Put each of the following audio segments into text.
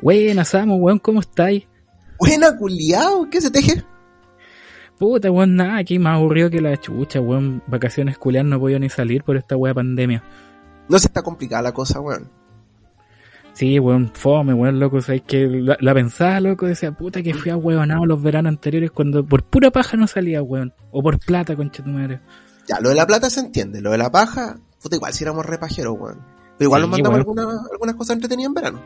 Buena, Samu, weón, ¿cómo estáis? Buena, culiao, ¿qué se teje? Puta, weón, nada, aquí más aburrido que la chucha, weón. Vacaciones culiar no podía ni salir por esta weá pandemia. No se está complicada la cosa, weón. Sí, weón, fome, weón, loco, sabes que la, la, pensaba, loco, decía, puta que fui a huevonado los veranos anteriores cuando por pura paja no salía, weón. O por plata, concha tu madre. Ya, lo de la plata se entiende, lo de la paja, puta, igual si éramos repajeros, weón. Pero igual Sí, nos mandamos alguna- algunas cosas entretenidas en verano.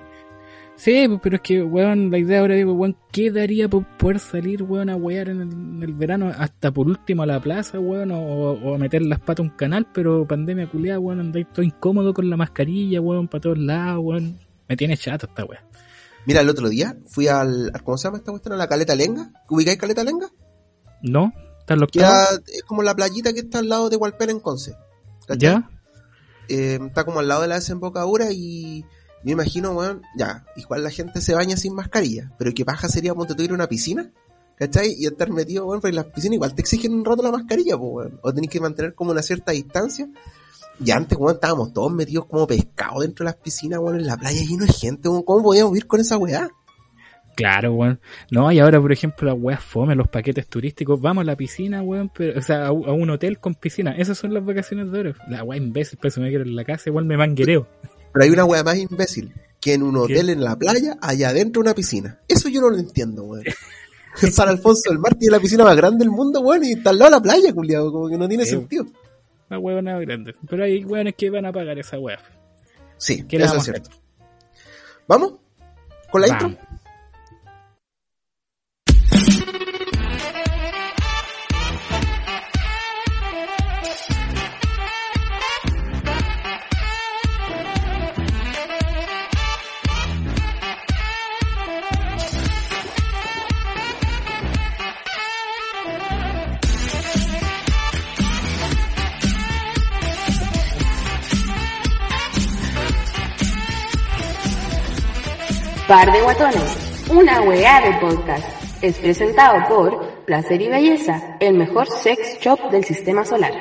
Sí, pues, pero es que, weón, la idea ahora digo, weón, ¿qué daría por poder salir, weón, a wear en el, en el verano hasta por último a la plaza, weón, o, o a meter las patas a un canal, pero pandemia culiada, weón, andáis todo incómodo con la mascarilla, weón, para todos lados, weón. Me tiene chato esta weá. Mira, el otro día fui al, ¿cómo se llama esta cuestión? A la Caleta Lenga. ¿Ubicáis Caleta Lenga? ¿No? ¿Están los Queda, es como la playita que está al lado de Hualpén en Conce. ¿cachai? ¿Ya? Eh, está como al lado de la desembocadura y me imagino, weón, ya, igual la gente se baña sin mascarilla, pero qué paja sería ponte tú ir a una piscina, ¿cachai? Y estar metido, weón, porque las piscinas igual te exigen un rato la mascarilla, pues, weón, o tenés que mantener como una cierta distancia. Y antes, weón, estábamos todos metidos como pescados dentro de las piscinas, weón, en la playa lleno de gente, weón, ¿cómo podíamos vivir con esa weá? Claro, weón. No, y ahora, por ejemplo, las weas fome, los paquetes turísticos, vamos a la piscina, weón, pero, o sea, a, un- hotel con piscina. Esas son las vacaciones de oro. La wea imbécil, pues me quiero en la casa, igual me manguereo. Pero hay una weá más imbécil, que en un hotel en la playa, allá adentro una piscina. Eso yo no lo entiendo, weón. San Alfonso del Mar tiene la piscina más grande del mundo, weón, y está al lado de la playa, culiado, como que no tiene sentido. La huevona grande. Pero hay weones que van a pagar esa wea. Sí, ¿Qué le eso es cierto. ¿Vamos? ¿Con la Vamos. intro? Par de Guatones, una weá de podcast. Es presentado por Placer y Belleza, el mejor sex shop del sistema solar.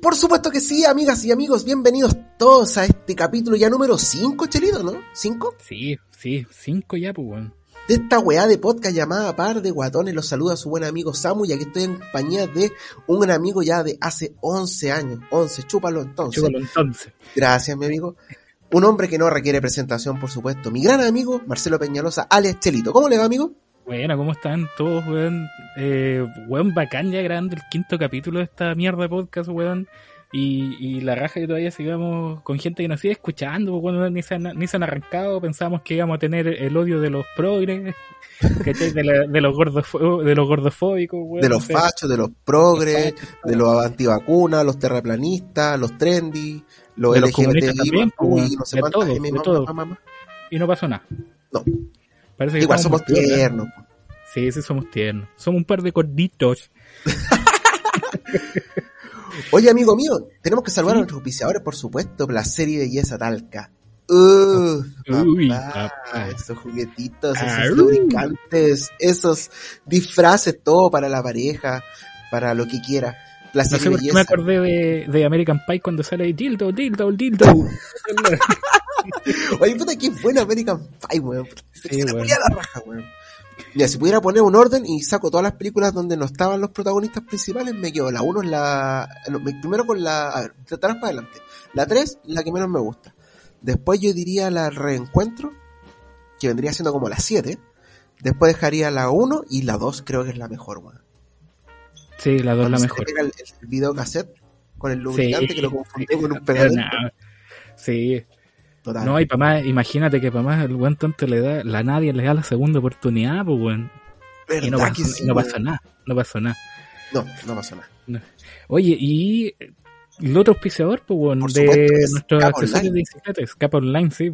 Por supuesto que sí, amigas y amigos, bienvenidos todos a este capítulo ya número 5, Chelito, ¿no? ¿5? Sí, sí, cinco ya, pues. De esta weá de podcast llamada Par de Guatones, los saluda su buen amigo Samu, y aquí estoy en compañía de un gran amigo ya de hace 11 años. 11, chúpalo entonces. Chúpalo entonces. Gracias, mi amigo. Un hombre que no requiere presentación, por supuesto. Mi gran amigo, Marcelo Peñalosa, alias Chelito. ¿Cómo le va, amigo? Bueno, ¿cómo están todos, weón? Eh, weón, bacán ya grabando el quinto capítulo de esta mierda de podcast, weón. Y, y la raja que todavía sigamos con gente que nos sigue escuchando, pues, weón, ni se han, ni se han arrancado, pensábamos que íbamos a tener el odio de los progres. De, la- de los gordofo- de los gordofóbicos, weón. De los o sea, fachos, de los progres, los fachos, de los antivacunas, los terraplanistas, los trendy, los De los comunistas LGBTI, también, pues, weón. no sé De cuántas todo, M, de mamá, todo. mamá, mamá. Y no pasó nada. No. Parece que Igual somos piola. tiernos. Sí, sí, somos tiernos. Somos un par de gorditos. Oye, amigo mío, tenemos que saludar Sí. a nuestros auspiciadores, por supuesto, Placer y Belleza Talca. Uh, Uy, papá, papá. esos juguetitos, esos lubricantes, esos disfraces, todo para la pareja, para lo que quiera. No sé y me acordé de, de American Pie cuando sale dildo, dildo, dildo. Oye, puta, qué buena American Pie, weón. Sí, Se weón. la raja, weón. Mira, si pudiera poner un orden y saco todas las películas donde no estaban los protagonistas principales, me quedo la 1 es la... primero con la... A ver, de atrás para adelante. La 3, la que menos me gusta. Después yo diría la Reencuentro, que vendría siendo como la 7. Después dejaría la 1 y la 2 creo que es la mejor, weón. Sí, la dos la Cuando se mejor. pega el, el videocassette con el lubricante que lo confundió con un sí, pegamento. no, Sí, Total. no, y para más, imagínate que para más el buen tonto le da, la nadie le da la segunda oportunidad, pues weón. Y no ¿Verdad pasó, sí, no pasó nada, no pasó nada. No, no pasó nada. Oye, y el otro auspiciador, pues, Por de nuestros accesorios de bicicletas, Cap Online, sí.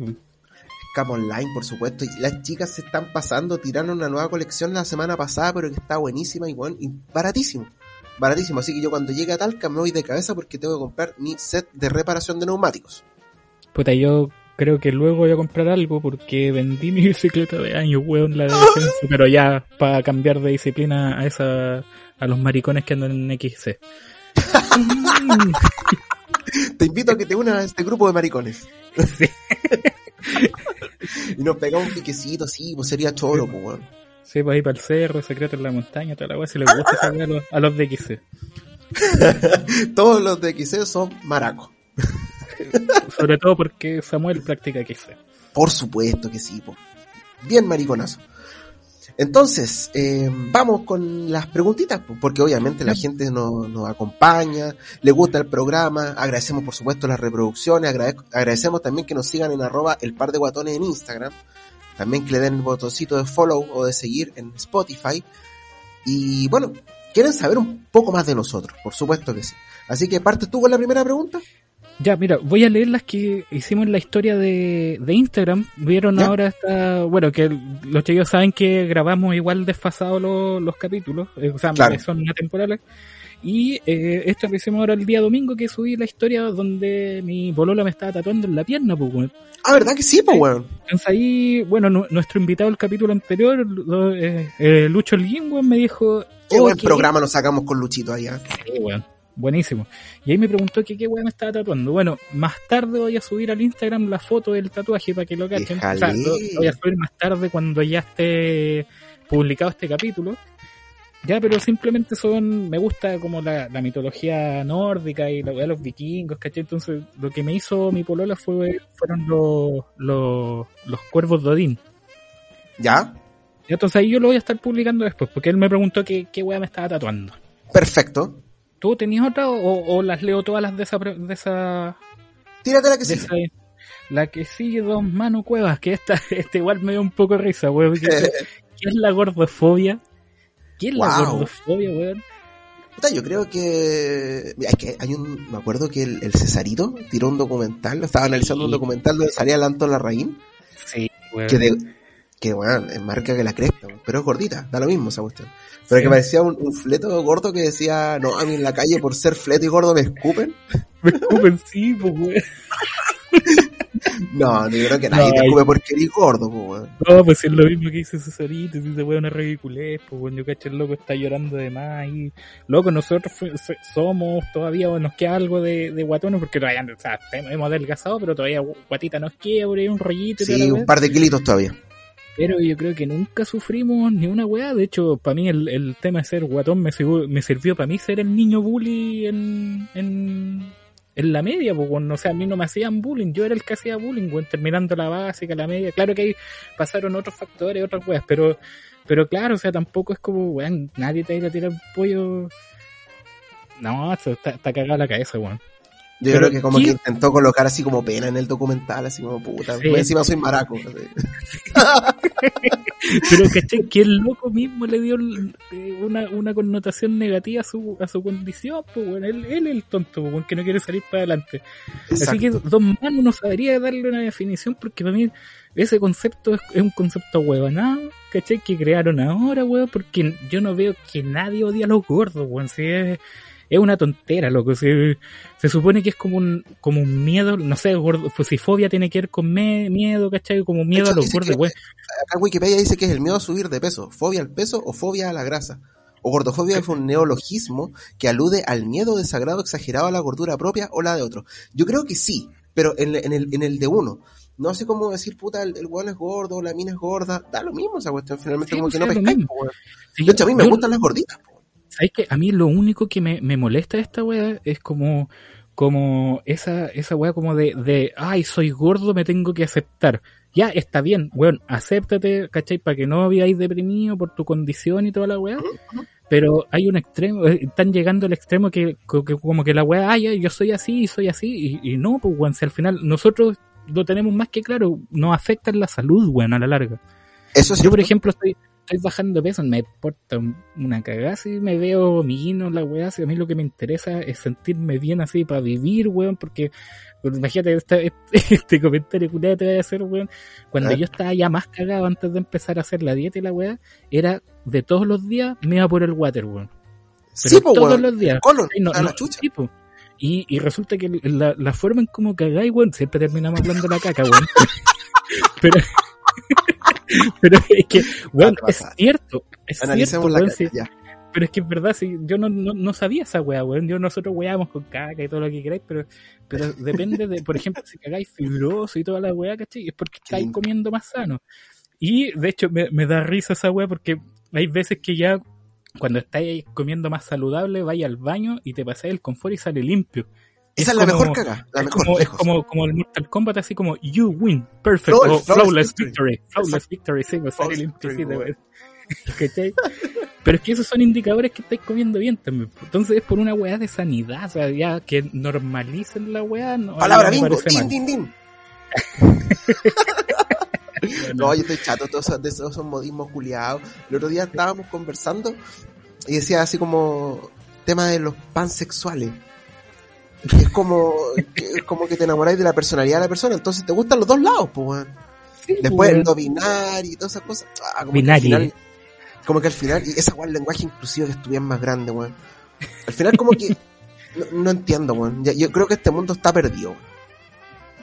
Cap Online, por supuesto. Y las chicas se están pasando, tiraron una nueva colección la semana pasada, pero que está buenísima y, bueno, y baratísimo. Baratísimo. Así que yo cuando llegue a Talca me voy de cabeza porque tengo que comprar mi set de reparación de neumáticos. Puta, yo creo que luego voy a comprar algo porque vendí mi bicicleta de años, weón, la de descenso, pero ya para cambiar de disciplina a esa a los maricones que andan en XC. Te invito a que te unas a este grupo de maricones. Sí. y nos pegamos un piquecito, sí, pues sería choro, pues, weón. Sí, pues ahí para el cerro, secreto en la montaña, toda la weá, si les gusta saber a los, a los de XC. Todos los de XC son maracos. Sobre todo porque Samuel practica XC. Por supuesto que sí, po. bien mariconazo. Entonces, eh, vamos con las preguntitas, po, porque obviamente la gente nos, nos acompaña, le gusta el programa, agradecemos por supuesto las reproducciones, agrade- agradecemos también que nos sigan en arroba el par de guatones en Instagram, también que le den el botoncito de follow o de seguir en Spotify. Y bueno, quieren saber un poco más de nosotros, por supuesto que sí. Así que partes tú con la primera pregunta. Ya, mira, voy a leer las que hicimos en la historia de, de Instagram. Vieron Ya. ahora esta, bueno, que los chicos saben que grabamos igual desfasados los, los capítulos, eh, o sea, Claro. son atemporales. Y eh, esto lo hicimos ahora el día domingo que subí la historia donde mi bolola me estaba tatuando en la pierna, pues, weón. Ah, ¿verdad que sí, pues, weón? Entonces ahí, bueno, nu- nuestro invitado del capítulo anterior, lo- eh, eh, Lucho Olguín, weón, me dijo... Qué "Oh, buen programa nos sacamos con Luchito allá. Sí, weón. Buenísimo. Y ahí me preguntó que qué weón me estaba tatuando. Bueno, más tarde voy a subir al Instagram la foto del tatuaje para que lo cachen. O sea, lo, lo voy a subir más tarde cuando ya esté publicado este capítulo. Ya, pero simplemente son, me gusta como la, la mitología nórdica y la weá de los vikingos, ¿cachai? Entonces, lo que me hizo mi polola fue, fueron los, los, los cuervos de Odín. ¿Ya? Y entonces ahí yo lo voy a estar publicando después, porque él me preguntó qué, qué weá me estaba tatuando. Perfecto. ¿Tú tenías otra o, o las leo todas las de esa, de esa, Tírate la que esa- la que sigue dos manos cuevas, que esta, este igual me dio un poco de risa, weón. ¿Qué, es- la gordofobia? ¿Qué es la gordofobia, weón? Yo creo que. Mira, es que hay un. Me acuerdo que el, el Cesarito tiró un documental, estaba analizando un documental donde salía el Anton Larraín, Sí, weón. que de. Que bueno, es marca que la cresta, pero es gordita, da lo mismo esa cuestión. Pero Sí. que parecía un, un fleto gordo que decía, no, a mí en la calle por ser fleto y gordo me escupen. Me escupen, sí, pues, weón. No, yo creo que nadie No, te escupe porque eres gordo, pues, weón. No, pues es lo mismo que dice Cesarito, dice weón una ridiculez, pues weón, yo cacho el loco está llorando de más y loco, nosotros somos todavía, o nos queda algo de, de guatones porque todavía, o sea, hemos adelgazado, pero todavía guatita nos queda, un rollito Sí, un par de kilitos todavía. Pero yo creo que nunca sufrimos ni una weá. De hecho, para mí el, el tema de ser guatón me, sirvió- me sirvió para mí ser el niño bully en, en, en la media. Pues, weón. o sea, a mí no me hacían bullying. Yo era el que hacía bullying, weón, terminando la básica, la media. Claro que ahí pasaron otros factores, otras weas. Pero, pero claro, o sea, tampoco es como, weón, nadie te va a ir a tirar un pollo. No, está, está cagada la cabeza, weón. Yo creo que como que intentó colocar así como pena en el documental, así como puta. Sí. Encima soy maraco. Pero caché que el loco mismo le dio eh, una, una connotación negativa a su, a su condición, pues bueno, él, él es el tonto, pues, que no quiere salir para adelante. Así que. Don Manu no sabría darle una definición porque para mí ese concepto es, es un concepto huevonado, caché que crearon ahora, weón, porque yo no veo que nadie odia a los gordos, weón, si es, es una tontera, loco, se, se supone que es como un, como un miedo, no sé, gordo, pues si fobia tiene que ver con me- miedo, ¿cachai? Como miedo hecho, a los gordos, weón. Acá Wikipedia dice que es el miedo a subir de peso, fobia al peso o fobia a la grasa. O gordofobia es un neologismo que alude al miedo desagrado exagerado a la gordura propia o la de otro. Yo creo que sí, pero en, en el, en el de uno. No sé cómo decir, puta, el, el weón es gordo, la mina es gorda. Da lo mismo esa cuestión, finalmente Sí, como pues, que no pescáis. Sí, De hecho, a mí me yo- gustan las gorditas. po. ¿Sabes que A mí lo único que me, me molesta de esta weá es como, como esa, esa weá como de, de, ay, soy gordo, me tengo que aceptar. Ya, está bien, weón, acéptate, ¿cachai? Para que no viváis deprimido por tu condición y toda la weá. Pero hay un extremo, eh, están llegando al extremo que, que como que la weá, ay, yo soy así soy así. Y, y no, pues weón, si al final nosotros lo tenemos más que claro, nos afecta en la salud, weón, a la larga. Eso es Yo, por ejemplo, estoy, estoy bajando peso, me importa una cagada si me veo mino la weá, si a mí lo que me interesa es sentirme bien así para vivir, weón, porque pues, imagínate este, este, comentario que te voy a hacer, weón. Cuando ¿Ah? yo estaba ya más cagado antes de empezar a hacer la dieta y la weá, era de todos los días me iba por el water, weón. Pero Sí, todos weón. los días. colon, no, a la no, chucha. sí, po. Y, y resulta que la, la forma en cómo cagáis, weón, siempre terminamos hablando de la caca, weón. pero, pero es que, Ah, es cierto, es Analicemos cierto, la weón, caca, sí. ya. pero es que es verdad, sí, yo no, no, no sabía esa weá, weón, yo nosotros weábamos con caca y todo lo que queráis, pero, pero depende de, por ejemplo, si cagáis fibroso y toda la weá, ¿cachai? Es porque estáis lindo. comiendo más sano. Y, de hecho, me, me da risa esa weá porque hay veces que ya cuando estáis comiendo más saludable, vais al baño y te pasáis el confort y sale limpio. Esa es es la mejor caga, la es mejor, como, es como, como el Mortal Kombat, así como you win, perfect, Flawless- o flawless, victory, flawless victory, sí, limpiecito, victory, weón. ¿Cachai? Pero es que esos son indicadores que estáis comiendo bien también. Entonces es por una weá de sanidad, o sea, ya que normalicen la weá. No, Palabra bingo, din, din, din. No, yo estoy chato todos esos, de esos esos modismos culiados. El otro día estábamos conversando y decía así como tema de los pansexuales. Es como, es como que te enamoráis de la personalidad de la persona, entonces te gustan los dos lados, pues weón. Sí, Después el no binario y todas esas cosas. ah, como Binario. Que al final, como que al final, y esa weón, el lenguaje inclusivo que estuviera más grande, weón. Al final como que no, no entiendo, weón. Yo creo que este mundo está perdido. weón.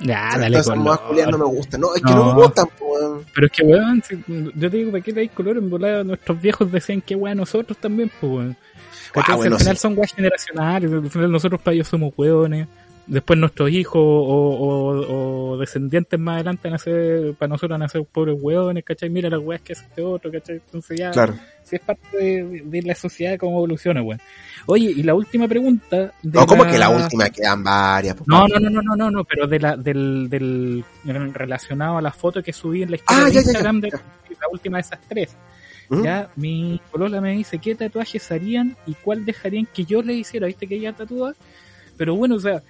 Ya, dale color. no me gustan. No, es que no, No. me gustan, pues, weón. Pero es que, weón, si- yo te digo, ¿para qué le dais color? En volada, nuestros viejos decían que weón nosotros también, pues, weón. Ah, bueno, al final sí. son weas generacionales, al final nosotros para ellos somos weones. Después nuestros hijos o, o- o descendientes más adelante van a ser, para nosotros van a ser pobres weones, ¿cachai? Mira las weas que hace este otro, ¿cachai? Entonces ya, Claro. si es parte de, de la sociedad, cómo evoluciona, weón. Oye, y la última pregunta. De No, como que la última quedan varias. pues, No, no, no, no, no, no, no, pero de la, del, del, relacionado a la foto que subí en la historia Ah, de ya, ya, ya, Instagram de la última de esas tres. ¿Mm? Ya, mi polola me dice qué tatuajes harían y cuál dejarían que yo le hiciera. ¿Viste que ella tatúa? Pero bueno, o sea,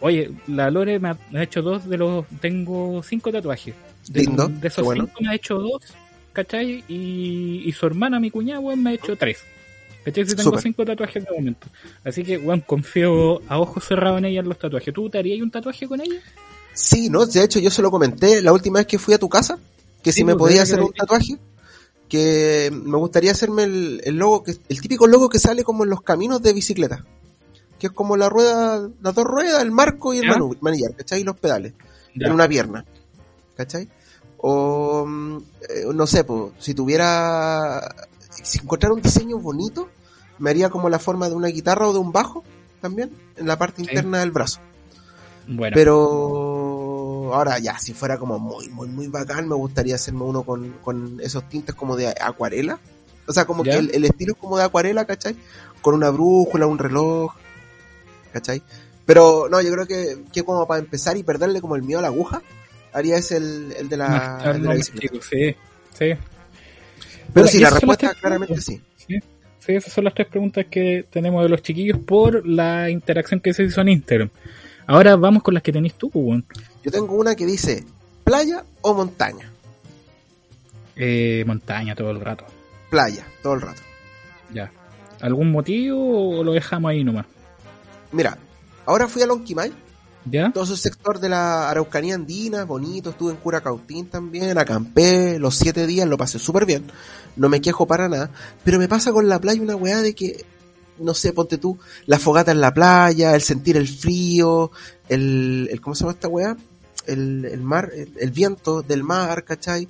oye, la Lore me ha, me ha hecho dos de los. Tengo cinco tatuajes. De, Lindo, De esos bueno. cinco me ha hecho dos, ¿cachai? Y, y su hermana, mi cuñada, weón, me ha hecho tres. ¿Cachai? Si tengo cinco tatuajes de momento. Así que, weón, confío a ojos cerrados en ella en los tatuajes. ¿Tú te harías un tatuaje con ella? Sí, no, de hecho yo se lo comenté la última vez que fui a tu casa, que si me pues, podía hacer un tatuaje, que me gustaría hacerme el, el logo, que el típico logo que sale como en los caminos de bicicleta, que es como la rueda, las dos ruedas, el marco y el manillar, ¿cachai? Y los pedales, Ya. en una pierna, ¿cachai? O, eh, no sé, pues, si tuviera, si encontrara un diseño bonito, me haría como la forma de una guitarra o de un bajo, también, en la parte Sí. interna del brazo. Bueno, Pero ahora ya, si fuera como muy, muy, muy bacán, me gustaría hacerme uno con, con esos tintes como de acuarela. O sea, como ¿Ya? que el, el estilo es como de acuarela, ¿cachai? Con una brújula, un reloj, ¿cachai? Pero no, yo creo que, que como para empezar y perderle como el miedo a la aguja, haría ese el, el de la, más- el de la más bicicleta. chico, sí, sí. Pero sí, la respuesta claramente sí. Sí, sí, esas son las tres preguntas que tenemos de los chiquillos por la interacción que se hizo en Instagram. Ahora vamos con las que tenés tú, pues, weón. Yo tengo una que dice, ¿playa o montaña? Eh, montaña todo el rato. Playa, todo el rato. Ya. ¿Algún motivo o lo dejamos ahí nomás? Mira, ahora fui a Lonquimay, ¿Ya? todo ese sector de la Araucanía andina, bonito, estuve en Curacautín también, acampé los siete días, lo pasé súper bien, no me quejo para nada, pero me pasa con la playa una weá de que, no sé, ponte tú, la fogata en la playa, el sentir el frío, el, el ¿cómo se llama esta weá? El, el mar, el, el viento del mar, ¿cachai?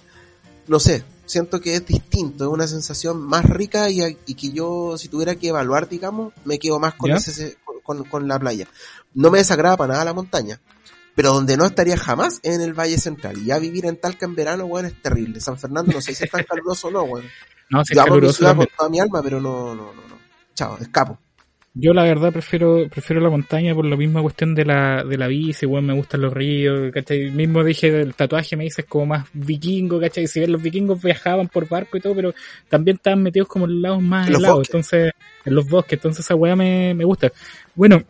No sé, siento que es distinto, es una sensación más rica y, y que yo, si tuviera que evaluar, digamos, me quedo más con, ¿Ya? ese, con, con- la playa. No me desagrada para nada la montaña, pero donde no estaría jamás es en el Valle Central. Y ya vivir en Talca en verano, weón, es terrible. San Fernando no sé si es tan caluroso o no, weón. No, sí, Yo amo mi ciudad con toda mi alma, pero no, no, no, no. Chao, escapo. Yo la verdad prefiero prefiero la montaña por la misma cuestión de la, de la bici, weón, me gustan los ríos, ¿cachai? Mismo dije del tatuaje, me dices como más vikingo, ¿cachai? Si bien los vikingos viajaban por barco y todo, pero también estaban metidos como en los lados más los helados, bosques. entonces, en los bosques, entonces esa weá me, me gusta. Bueno,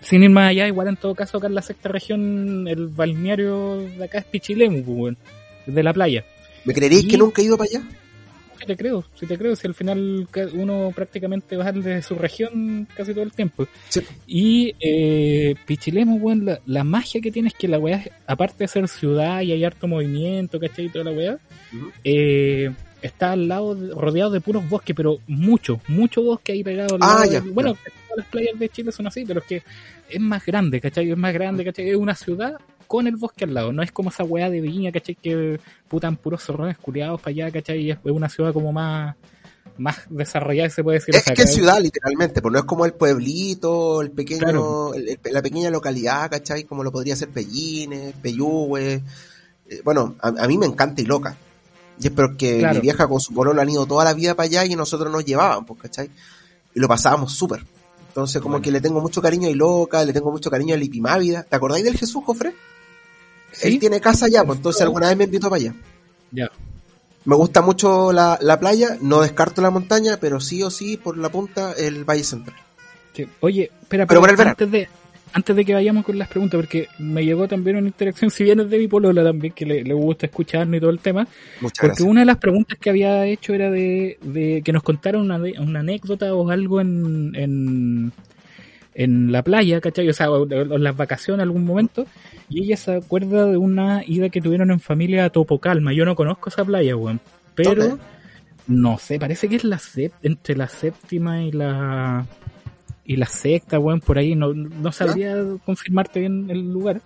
sin ir más allá, igual en todo caso acá en la sexta región, el balneario de acá es Pichilemu, weón, de la playa. ¿Me creeréis Y- que nunca he ido para allá? Si te creo, si te creo, si al final uno prácticamente va de su región casi todo el tiempo. Sí. Y eh, Pichilemu, weón, la, la magia que tiene es que la weá, aparte de ser ciudad y hay harto movimiento, ¿cachai? Y toda la weá, eh, está al lado, de- rodeado de puros bosques, pero mucho, mucho bosque ahí pegado al Ah, lado. ya, de- bueno, ya. todas las playas de Chile son así, pero es que es más grande, ¿cachai? Es más grande, ¿cachai? Es una ciudad con el bosque al lado, no es como esa weá de Viña, ¿cachai? Que putan puros zorrones culiados para allá, ¿cachai? Y es una ciudad como más más desarrollada, se puede decir. Es o sea, que es ciudad, literalmente, pues no es como el pueblito, el pequeño, Claro. el- el- la pequeña localidad, ¿cachai? Como lo podría ser Pellines, Peyúgue. Eh, bueno, a, a mí me encanta y loca. Y es porque Claro. mi vieja con su pololo han ido toda la vida para allá y nosotros nos llevaban, pues, ¿cachai? Y lo pasábamos súper. Entonces, como que le tengo mucho cariño a Iloca, le tengo mucho cariño a Lipimávida. ¿Te acordáis del Jesús, Jofre? Sí. Él tiene casa allá, pues entonces alguna vez me invitó para allá. Ya. Me gusta mucho la, la playa, no descarto la montaña, pero sí o sí, por la punta, el Valle Central. Sí. Oye, espera, Pero por el verano. antes de antes de que vayamos con las preguntas, porque me llegó también una interacción, si bien es de mi polola también, que le, le gusta escucharnos y todo el tema, Muchas porque gracias. una de las preguntas que había hecho era de, de que nos contaron una, de- una anécdota o algo en, en, en la playa, ¿cachai? O sea, o, o en las vacaciones en algún momento, y ella se acuerda de una ida que tuvieron en familia a Topocalma. Yo no conozco esa playa, weón, pero ¿Dónde? no sé, parece que es la entre la séptima y la y la sexta, weón, por ahí, no, no sabría confirmarte bien el lugar.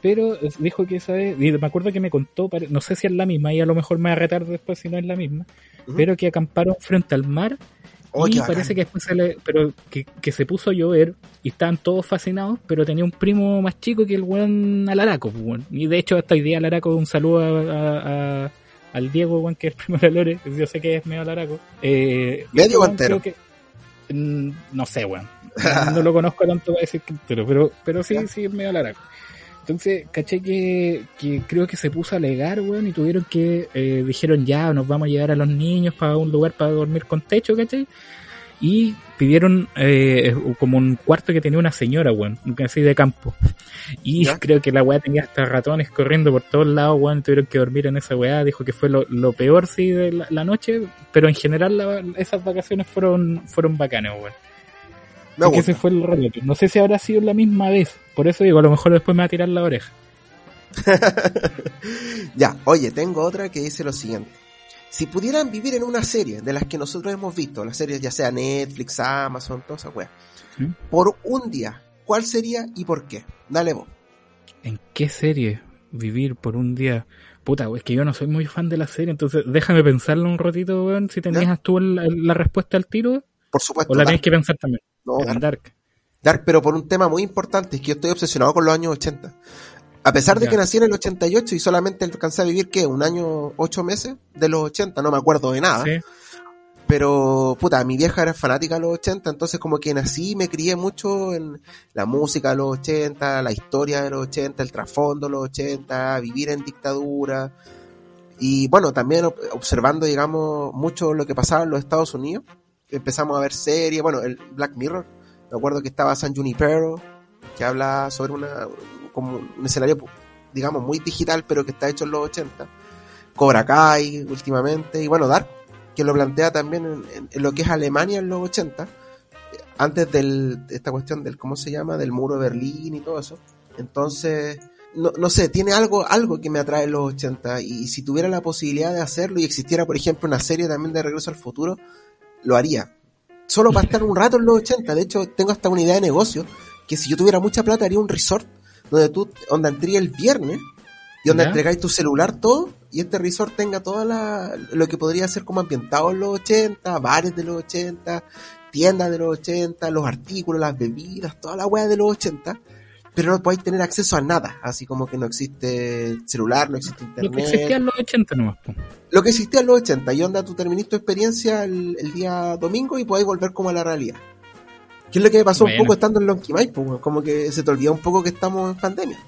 Pero dijo que esa vez, y me acuerdo que me contó, no sé si es la misma, y a lo mejor me va a retar después si no es la misma, pero que acamparon frente al mar Oh, y parece que después se le, pero que, que se puso a llover y estaban todos fascinados, pero tenía un primo más chico que el weón Alaraco, pues, weón. y de hecho hasta hoy día Alaraco un saludo a, a- a- al Diego, weón, que es el primo de Lore, yo sé que es medio Alaraco. Eh, ¿Medio este o weón entero? creo que- mm, no sé, weón. No, no lo conozco tanto para decir que entero, pero, pero sí, Ya. sí es medio Alaraco. Entonces, caché que, que creo que se puso a alegar, weón, y tuvieron que, eh, dijeron ya, nos vamos a llevar a los niños para un lugar para dormir con techo, ¿cachai? Y pidieron eh, como un cuarto que tenía una señora, weón, así de campo. Y ¿Ya? creo que la weá tenía hasta ratones corriendo por todos lados, weón, tuvieron que dormir en esa weá. Dijo que fue lo, lo peor, sí, de la, la noche, pero en general la- esas vacaciones fueron, fueron bacanas, weón. Me Porque ese fue el relato. No sé si habrá sido la misma vez. Por eso digo, a lo mejor después me va a tirar la oreja. Ya, oye, tengo otra que dice lo siguiente. Si pudieran vivir en una serie de las que nosotros hemos visto, las series ya sea Netflix, Amazon, todas esas weas, por un día, ¿cuál sería y por qué? Dale vos. ¿En qué serie vivir por un día? Puta, es que yo no soy muy fan de la serie, entonces déjame pensarlo un ratito, weón, si tenías tú la respuesta al tiro, Por supuesto, o la tienes que pensar también. No, Dark. Dark. Dark, pero por un tema muy importante, es que yo estoy obsesionado con los años 80. A pesar de Ya. que nací en el 88 y solamente alcancé a vivir, ¿qué? Un año, ocho meses de los 80, no me acuerdo de nada. Sí. Pero, puta, mi vieja era fanática de los 80, entonces como que nací y me crié mucho en la música de los 80, la historia de los 80, el trasfondo de los 80, vivir en dictadura. Y bueno, también ob- observando, digamos, mucho lo que pasaba en los Estados Unidos. Empezamos a ver series, bueno, el Black Mirror. Me acuerdo que estaba San Junipero, que habla sobre una, como un escenario, digamos, muy digital, pero que está hecho en los 80. Cobra Kai últimamente, y bueno, Dark, que lo plantea también en, lo que es Alemania en los 80, eh, antes del, de esta cuestión del, ¿cómo se llama? Del muro de Berlín y todo eso. Entonces, no, no sé, tiene algo, algo que me atrae en los 80, y si tuviera la posibilidad de hacerlo y existiera, por ejemplo, una serie también de Regreso al Futuro, lo haría. Solo para estar un rato en los 80, de hecho, tengo hasta una idea de negocio, que si yo tuviera mucha plata haría un resort donde tú, donde entré el viernes, y donde ¿Ya? entregáis tu celular todo, y este resort tenga toda la, lo que podría ser como ambientado en los 80, bares de los 80, tiendas de los 80, los artículos, las bebidas, toda la weá de los 80, pero no podéis tener acceso a nada, así como que no existe celular, no existe Lo que internet. existía en los 80 nomás. Lo que existía en los 80, y onda, tú terminaste tu experiencia el, el día domingo y podéis volver como a la realidad. ¿Qué es lo que me pasó Bueno. un poco estando en Lonquimay? Pues, como que se te olvida un poco que estamos en pandemia.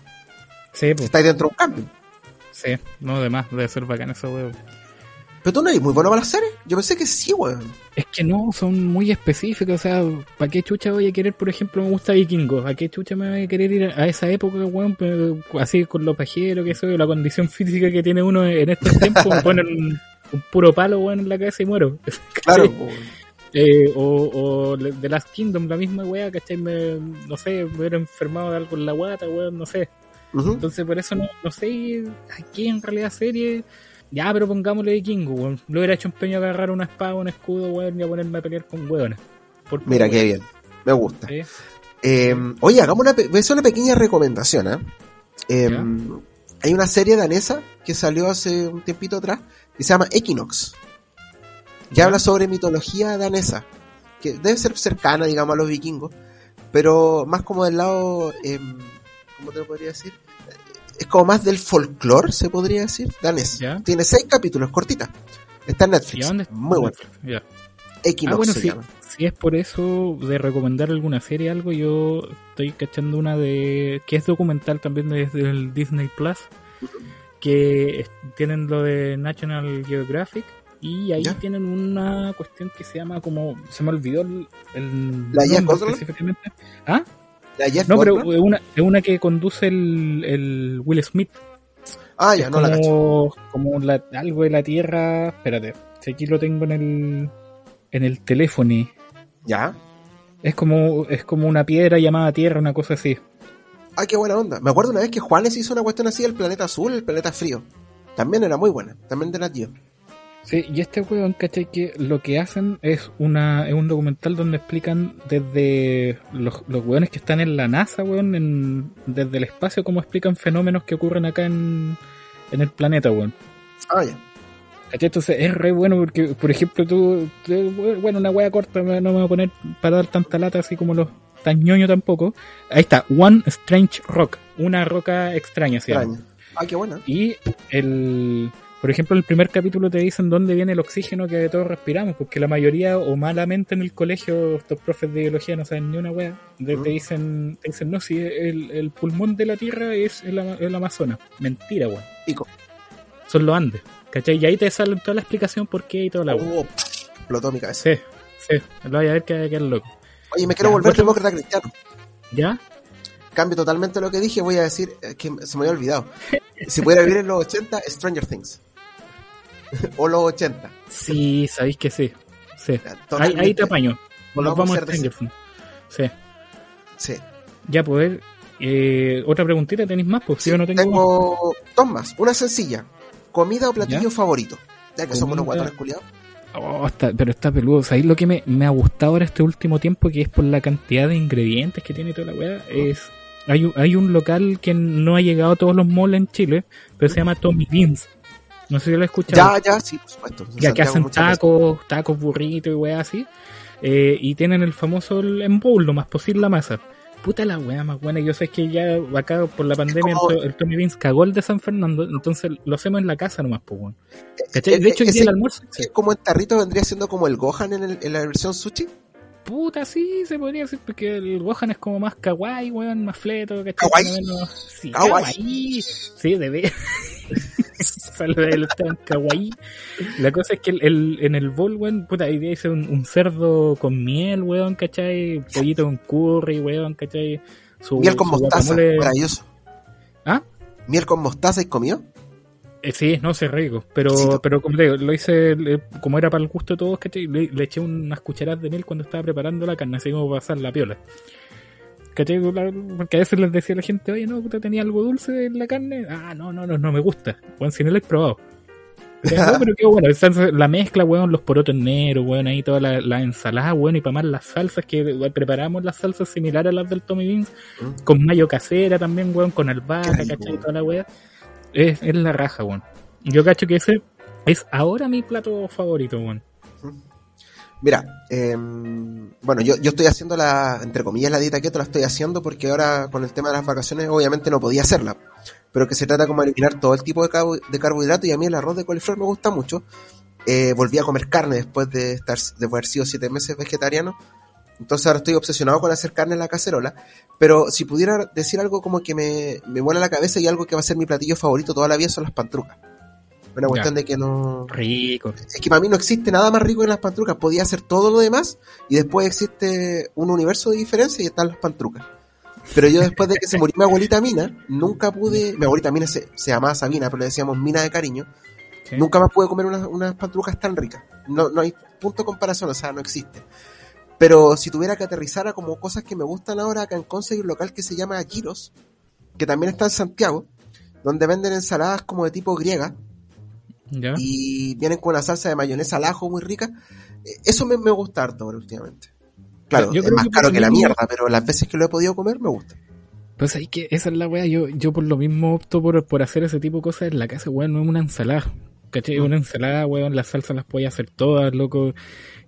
Sí, pues, Estáis dentro de un cambio. sí, no, además debe ser bacán eso, weón. Pero tú no eres muy bueno para las series. Yo pensé que sí, weón. Es que no, son muy específicos, o sea, ¿para qué chucha voy a querer, por ejemplo, me gusta Vikingo? ¿A qué chucha me voy a querer ir a esa época, weón? Así con lo pajero que soy, la condición física que tiene uno en estos tiempos, me ponen un puro palo, weón, en la cabeza y muero. Claro. Eh, o, o The Last Kingdom, la misma weá, ¿cachai? Me, no sé, me hubiera enfermado de algo en la guata, weón, no sé. Entonces por eso no, no sé a qué en realidad serie. Ya, pero pongámosle vikingo, weón. Le hubiera hecho empeño a agarrar una espada, un escudo, weón, y a ponerme a pelear con weones. Mira, weón. qué bien. Me gusta. Sí. Eh, oye, hagamos una, hacer una pequeña recomendación. ¿eh? Eh, Ya. hay una serie danesa que salió hace un tiempito atrás que se llama Equinox. Que Ya. habla sobre mitología danesa. Que debe ser cercana, digamos, a los vikingos. Pero más como del lado. Eh, ¿Cómo te lo podría decir? Es como más del folclore, se podría decir, danés. Tiene seis capítulos, cortita. Está en ¿Y Netflix. a dónde está? Muy bueno. Ya. Equinox Ah, bueno, se sí. llama. Si es por eso de recomendar alguna serie algo, yo estoy cachando una de que es documental también desde el Disney Plus, que tienen lo de National Geographic y ahí Ya. tienen una cuestión que se llama como se me olvidó el, el ¿La nombre específicamente. ¿Ah? La Jeff No, pero es una, que conduce el, el Will Smith. Ah, ya, Es no la cacho. como, como la- algo de la Tierra. Espérate, si aquí lo tengo en el en el teléfono. Ya. Es como, es como una piedra llamada Tierra, una cosa así. Ah, qué buena onda. Me acuerdo una vez que Juanes hizo una cuestión así del planeta azul, el planeta frío. También era muy buena. También de la tío. Sí, y este weón, ¿cachai? Que lo que hacen es una es un documental donde explican desde los, los weones que están en la NASA, weón, en, desde el espacio, cómo explican fenómenos que ocurren acá en, en el planeta, weón. Ah, ya. ¿Cachai? Entonces es re bueno porque, por ejemplo, tú, tú- bueno, una wea corta, no me voy a poner para dar tanta lata así como los tan ñoño tampoco. Ahí está, One Strange Rock, una roca extraña, se llama. Ah, qué buena. Y el, por ejemplo, el primer capítulo te dicen dónde viene el oxígeno que todos respiramos, porque la mayoría, o malamente en el colegio, estos profes de biología no saben ni una wea, Mm. te dicen, te dicen, no, si el, el pulmón de la Tierra es el, Ama- el Amazonas. Mentira, weón. Pico. Son los Andes. ¿Cachai? Y ahí te sale toda la explicación por qué y toda la wea. Oh, explotó mi cabeza. Sí, sí, lo voy a ver que que es loco. Oye, me quiero Ya, volver otro- demócrata cristiano. ¿Ya? Cambio totalmente lo que dije. Voy a decir eh, que se me había olvidado. Si pudiera vivir en los 80, Stranger Things. O los 80. Sí, sabéis que sí. Sí. Ahí, ahí te apaño. Nos por vamos a Stranger Things. Sí. Sí. Ya poder. Eh, otra preguntita tenéis más, pues yo no tengo. Tengo dos más. Una sencilla. Comida o platillo ¿Ya? favorito. Ya que somos unos guatones culiados. Oh, está- pero está peludo. ¿Sabéis lo que me, me ha gustado ahora este último tiempo? Que es por la cantidad de ingredientes que tiene toda la weá. Es. Hay, un- hay un local que no ha llegado a todos los malls en Chile, pero se llama Tommy Beans. No sé si lo he escuchado. Ya, ya, sí, por supuesto. En ya que hacen veces. tacos, tacos burritos y weá así. Eh, y tienen el famoso el lo más posible la masa. Puta la weá más buena. Yo sé que ya acá por la pandemia como- el, el Tommy Beans cagó el de San Fernando, entonces lo hacemos en la casa nomás, pues weón. ¿Cachai? De hecho, el día del almuerzo, que como en tarrito vendría siendo como el Gohan en, el- en la versión sushi. puta, sí, se podría decir, porque el Gohan es como más kawaii, weón, más fleto, ¿cachai? Kawaii. Menos- Sí, Kawaii. kawaii. Sí, de ver. El tan kawaii. La cosa es que el, el- en el bowl, weón, puta, ahí dice un, un cerdo con miel, weón, ¿cachai? Pollito con curry, weón, ¿cachai? Su, Miel con su mostaza. guacamole- Maravilloso. ¿Ah? Miel con mostaza y comió. Eh, sí, no sé, rico. Pero, pero como te digo, lo hice, como era para el gusto de todos, ¿cachai? Le, le eché unas cucharadas de miel cuando estaba preparando la carne, así como para pasar la piola. ¿Cachai? Porque a veces les decía a la gente, oye, no, puta, tenía algo dulce en la carne. Ah, no, no, no, no me gusta. Bueno, si no lo he probado. Pero, no, pero qué bueno, la mezcla, weón, los porotos negros, weón, ahí toda la, la ensalada, weón, y para más las salsas, que igual preparamos las salsas similares a las del Tommy Beans, Mm. con mayo casera también, weón, con albahaca, ¿cachai? weón. Toda la weá. Es, es la raja, weón. Yo cacho que ese es ahora mi plato favorito, weón. Mira, em, bueno, yo, yo estoy haciendo la, entre comillas, la dieta keto, la estoy haciendo porque ahora con el tema de las vacaciones obviamente no podía hacerla. Pero que se trata como de eliminar todo el tipo de, carbo- de carbohidratos y a mí el arroz de coliflor me gusta mucho. Eh, volví a comer carne después de estar de haber sido siete meses vegetariano. Entonces ahora estoy obsesionado con hacer carne en la cacerola. Pero si pudiera decir algo como que me, me vuela la cabeza y algo que va a ser mi platillo favorito toda la vida son las pantrucas. Una cuestión de que no... Rico. Es que para mí no existe nada más rico que las pantrucas. Podía hacer todo lo demás y después existe un universo de diferencia y están las pantrucas. Pero yo después de que se murió mi abuelita Mina, nunca pude... Mi abuelita Mina se, se llamaba Sabina, pero le decíamos Mina de cariño. Nunca más pude comer unas, unas pantrucas tan ricas. No, no hay punto de comparación, o sea, no existe. Pero si tuviera que aterrizar a como cosas que me gustan ahora, acá en Conce hay un local que se llama Giros, que también está en Santiago, donde venden ensaladas como de tipo griega ¿Ya? y vienen con una salsa de mayonesa al ajo muy rica. Eh, Eso me, me gusta harto ahora últimamente. Claro, Yo es más que caro que la mismo- mierda, pero las veces que lo he podido comer me gusta. Pues ahí que esa es la weá, yo, yo por lo mismo opto por, por hacer ese tipo de cosas en la casa, weón, no es una ensalada. ¿Cachai? Una ensalada, weón, las salsas las puedes hacer todas, loco.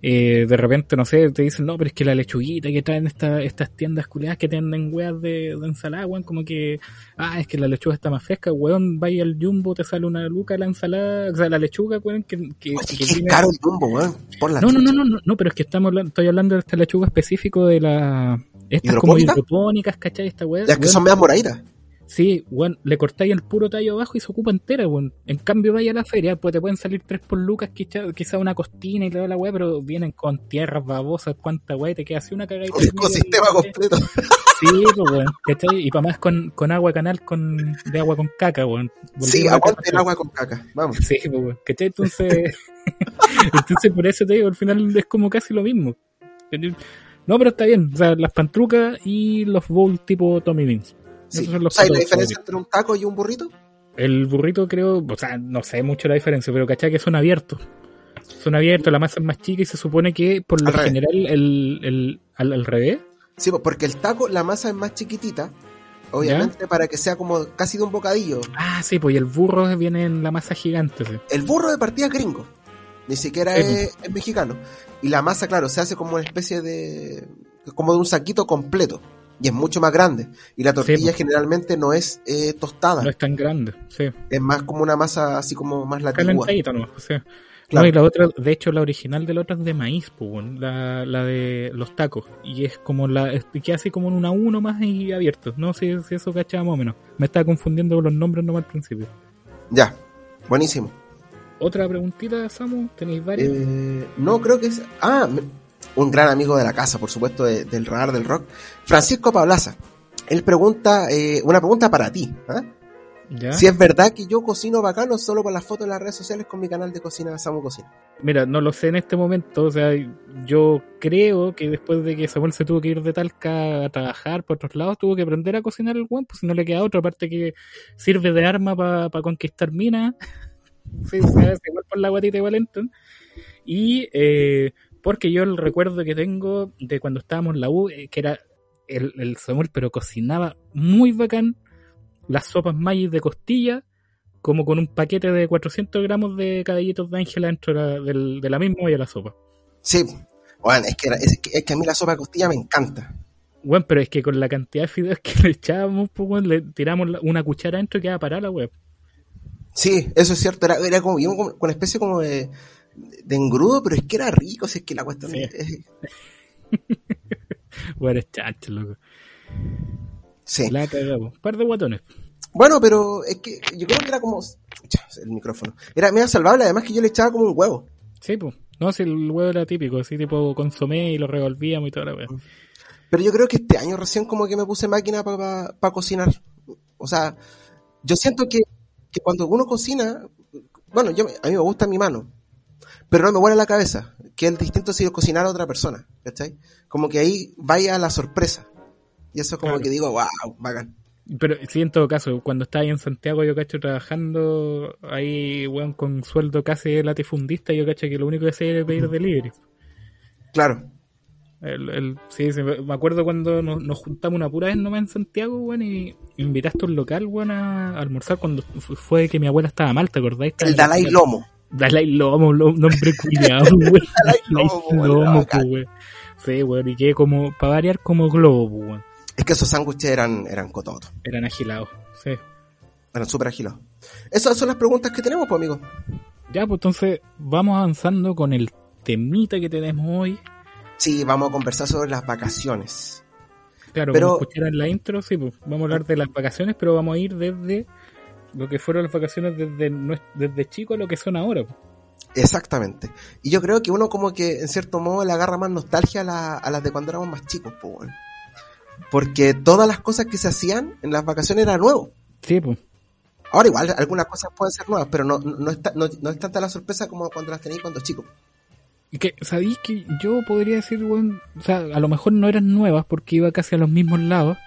Eh, de repente, no sé, te dicen, no, pero es que la lechuguita que traen esta, estas tiendas culiadas que tienen weas de, de ensalada, weón, como que, ah, es que la lechuga está más fresca, weón, vaya al jumbo, te sale una luca la ensalada, o sea, la lechuga, weón, que, que, Oye, que tiene- caro el jumbo, weón. Por la no, no, no, no, no, no, pero es que estamos hablando, estoy hablando de esta lechuga específico de la, estas como ¿Hidropónica? hidropónicas, ¿cachai? Esta. Ya es que weón, son medias moraditas. Sí, weón, le cortáis el puro tallo abajo y se ocupa entera, weón. En cambio, vaya a la feria, pues te pueden salir tres por lucas, quizá, quizá una costina y toda la weá, pero vienen con tierras babosas, cuánta weá, y te queda así una cagadita. Un ecosistema completo. Sí, pues weón, ¿cachai? Y para más con, con agua canal con, de agua con caca, weón. Sí, aguante el agua con caca. Vamos. Sí, pues weón, ¿cachai? Entonces, entonces por eso te digo, al final es como casi lo mismo. No, pero está bien, o sea, las pantrucas y los bowls tipo Tommy Beans. Sí. Esos son los ¿Sabes la diferencia entre un taco y un burrito? El burrito creo, o sea, no sé mucho la diferencia, pero cachai que son abiertos. Son abiertos, la masa es más chica y se supone que por lo Al revés. general el, el, al, al revés. Sí, porque el taco, la masa es más chiquitita. Obviamente para que sea como casi de un bocadillo. Ah, sí, pues y el burro viene en la masa gigante. sí. El burro de partida es gringo. Ni siquiera es mexicano. Y la masa, claro, se hace como una especie de... como de un saquito completo. Y es mucho más grande. Y la tortilla pues. generalmente no es eh, tostada. No es tan grande, sí. Es más como una masa así como más latigua. Calentadita nomás, o sea. Claro. No, y la otra, de hecho, la original de la otra es de maíz, pues, weón, la, la de los tacos. Y es como la, queda así como en una uno más y abierto. No sé si eso cachaba más o menos. Me estaba confundiendo con los nombres nomás al principio. Ya, buenísimo. Otra preguntita, Samu, ¿tenéis varias? Eh, no, creo que es... Ah, un gran amigo de la casa, por supuesto, de- del radar del rock. Francisco Pablaza. Él pregunta, eh, una pregunta para ti. ¿Ya? Si es verdad que yo cocino bacano solo con las fotos en las redes sociales con mi canal de cocina Samu Cocina. Mira, no lo sé en este momento, o sea, yo creo que después de que Samuel se tuvo que ir de Talca a trabajar por otros lados, tuvo que aprender a cocinar el guan, pues si no le queda otra parte que sirve de arma para conquistar minas. sí, igual por la guatita de Valenton. Y eh, porque yo el recuerdo que tengo de cuando estábamos en la U, eh, que era el, el Samuel, pero cocinaba muy bacán las sopas Maggi de costilla, como con un paquete de 400 gramos de cadillitos de ángela dentro de la, de la misma olla de la sopa. Sí, bueno, es que, era- es, que, es que a mí la sopa de costilla me encanta. Bueno, pero es que con la cantidad de fideos que le echábamos, pues, le tiramos una cuchara dentro y quedaba parada la web. Sí, eso es cierto, era, era como, yo como- con una especie como de, de engrudo, pero es que era rico, si es que la cuestión Sí. es- Bueno, chacho, loco. Sí. La cagamos. Par de guatones. Bueno, pero es que yo creo que era como... El micrófono. Era medio salvable, además que yo le echaba como un huevo. Sí, pues. No, si el huevo era típico, así tipo consomé y lo revolvíamos y toda la wea. Pero yo creo que este año recién como que me puse máquina para cocinar. O sea, yo siento que, que cuando uno cocina, bueno, yo, a mí me gusta mi mano, pero no me vuela la cabeza, que es distinto si yo cocinara a otra persona, ¿cachai? Como que ahí vaya la sorpresa. Y eso como Claro. que digo, wow, bacán. Pero sí, en todo caso, cuando estaba ahí en Santiago, yo cacho trabajando ahí, weón, con sueldo casi latifundista, yo cacho que lo único que hacía era pedir delivery. Claro. El, el- sí, sí, me acuerdo cuando nos, nos juntamos una pura vez nomás en Santiago, weón, y invitaste a un local, weón, a almorzar cuando fu- fue que mi abuela estaba mal, ¿te acordáis? El Dalai Lomo. Dalai Lomo, lo- nombre culiado, weón. Dalai Lomo, pues, weón. Sí, weón, y que como, para variar, como globo, pues, weón. Es que esos sándwiches eran, eran cototos, Eran agilados, sí. eran súper agilados. Esas son las preguntas que tenemos, pues, amigos. Ya, pues entonces vamos avanzando con el temita que tenemos hoy. Sí, vamos a conversar sobre las vacaciones. Claro, Pero- como escucharon la intro, sí, pues vamos a hablar de las vacaciones, pero vamos a ir desde lo que fueron las vacaciones desde, desde chico a lo que son ahora. Exactamente. Y yo creo que uno como que en cierto modo le agarra más nostalgia a, la- a las de cuando éramos más chicos, pues. Porque todas las cosas que se hacían en las vacaciones era nuevo. Sí, pues. Ahora igual, algunas cosas pueden ser nuevas, pero no, no, es, ta- no, no es tanta la sorpresa como cuando las tenéis cuando chico. Y que, ¿sabéis que yo podría decir, weón? O sea, a lo mejor no eran nuevas porque iba casi a los mismos lados.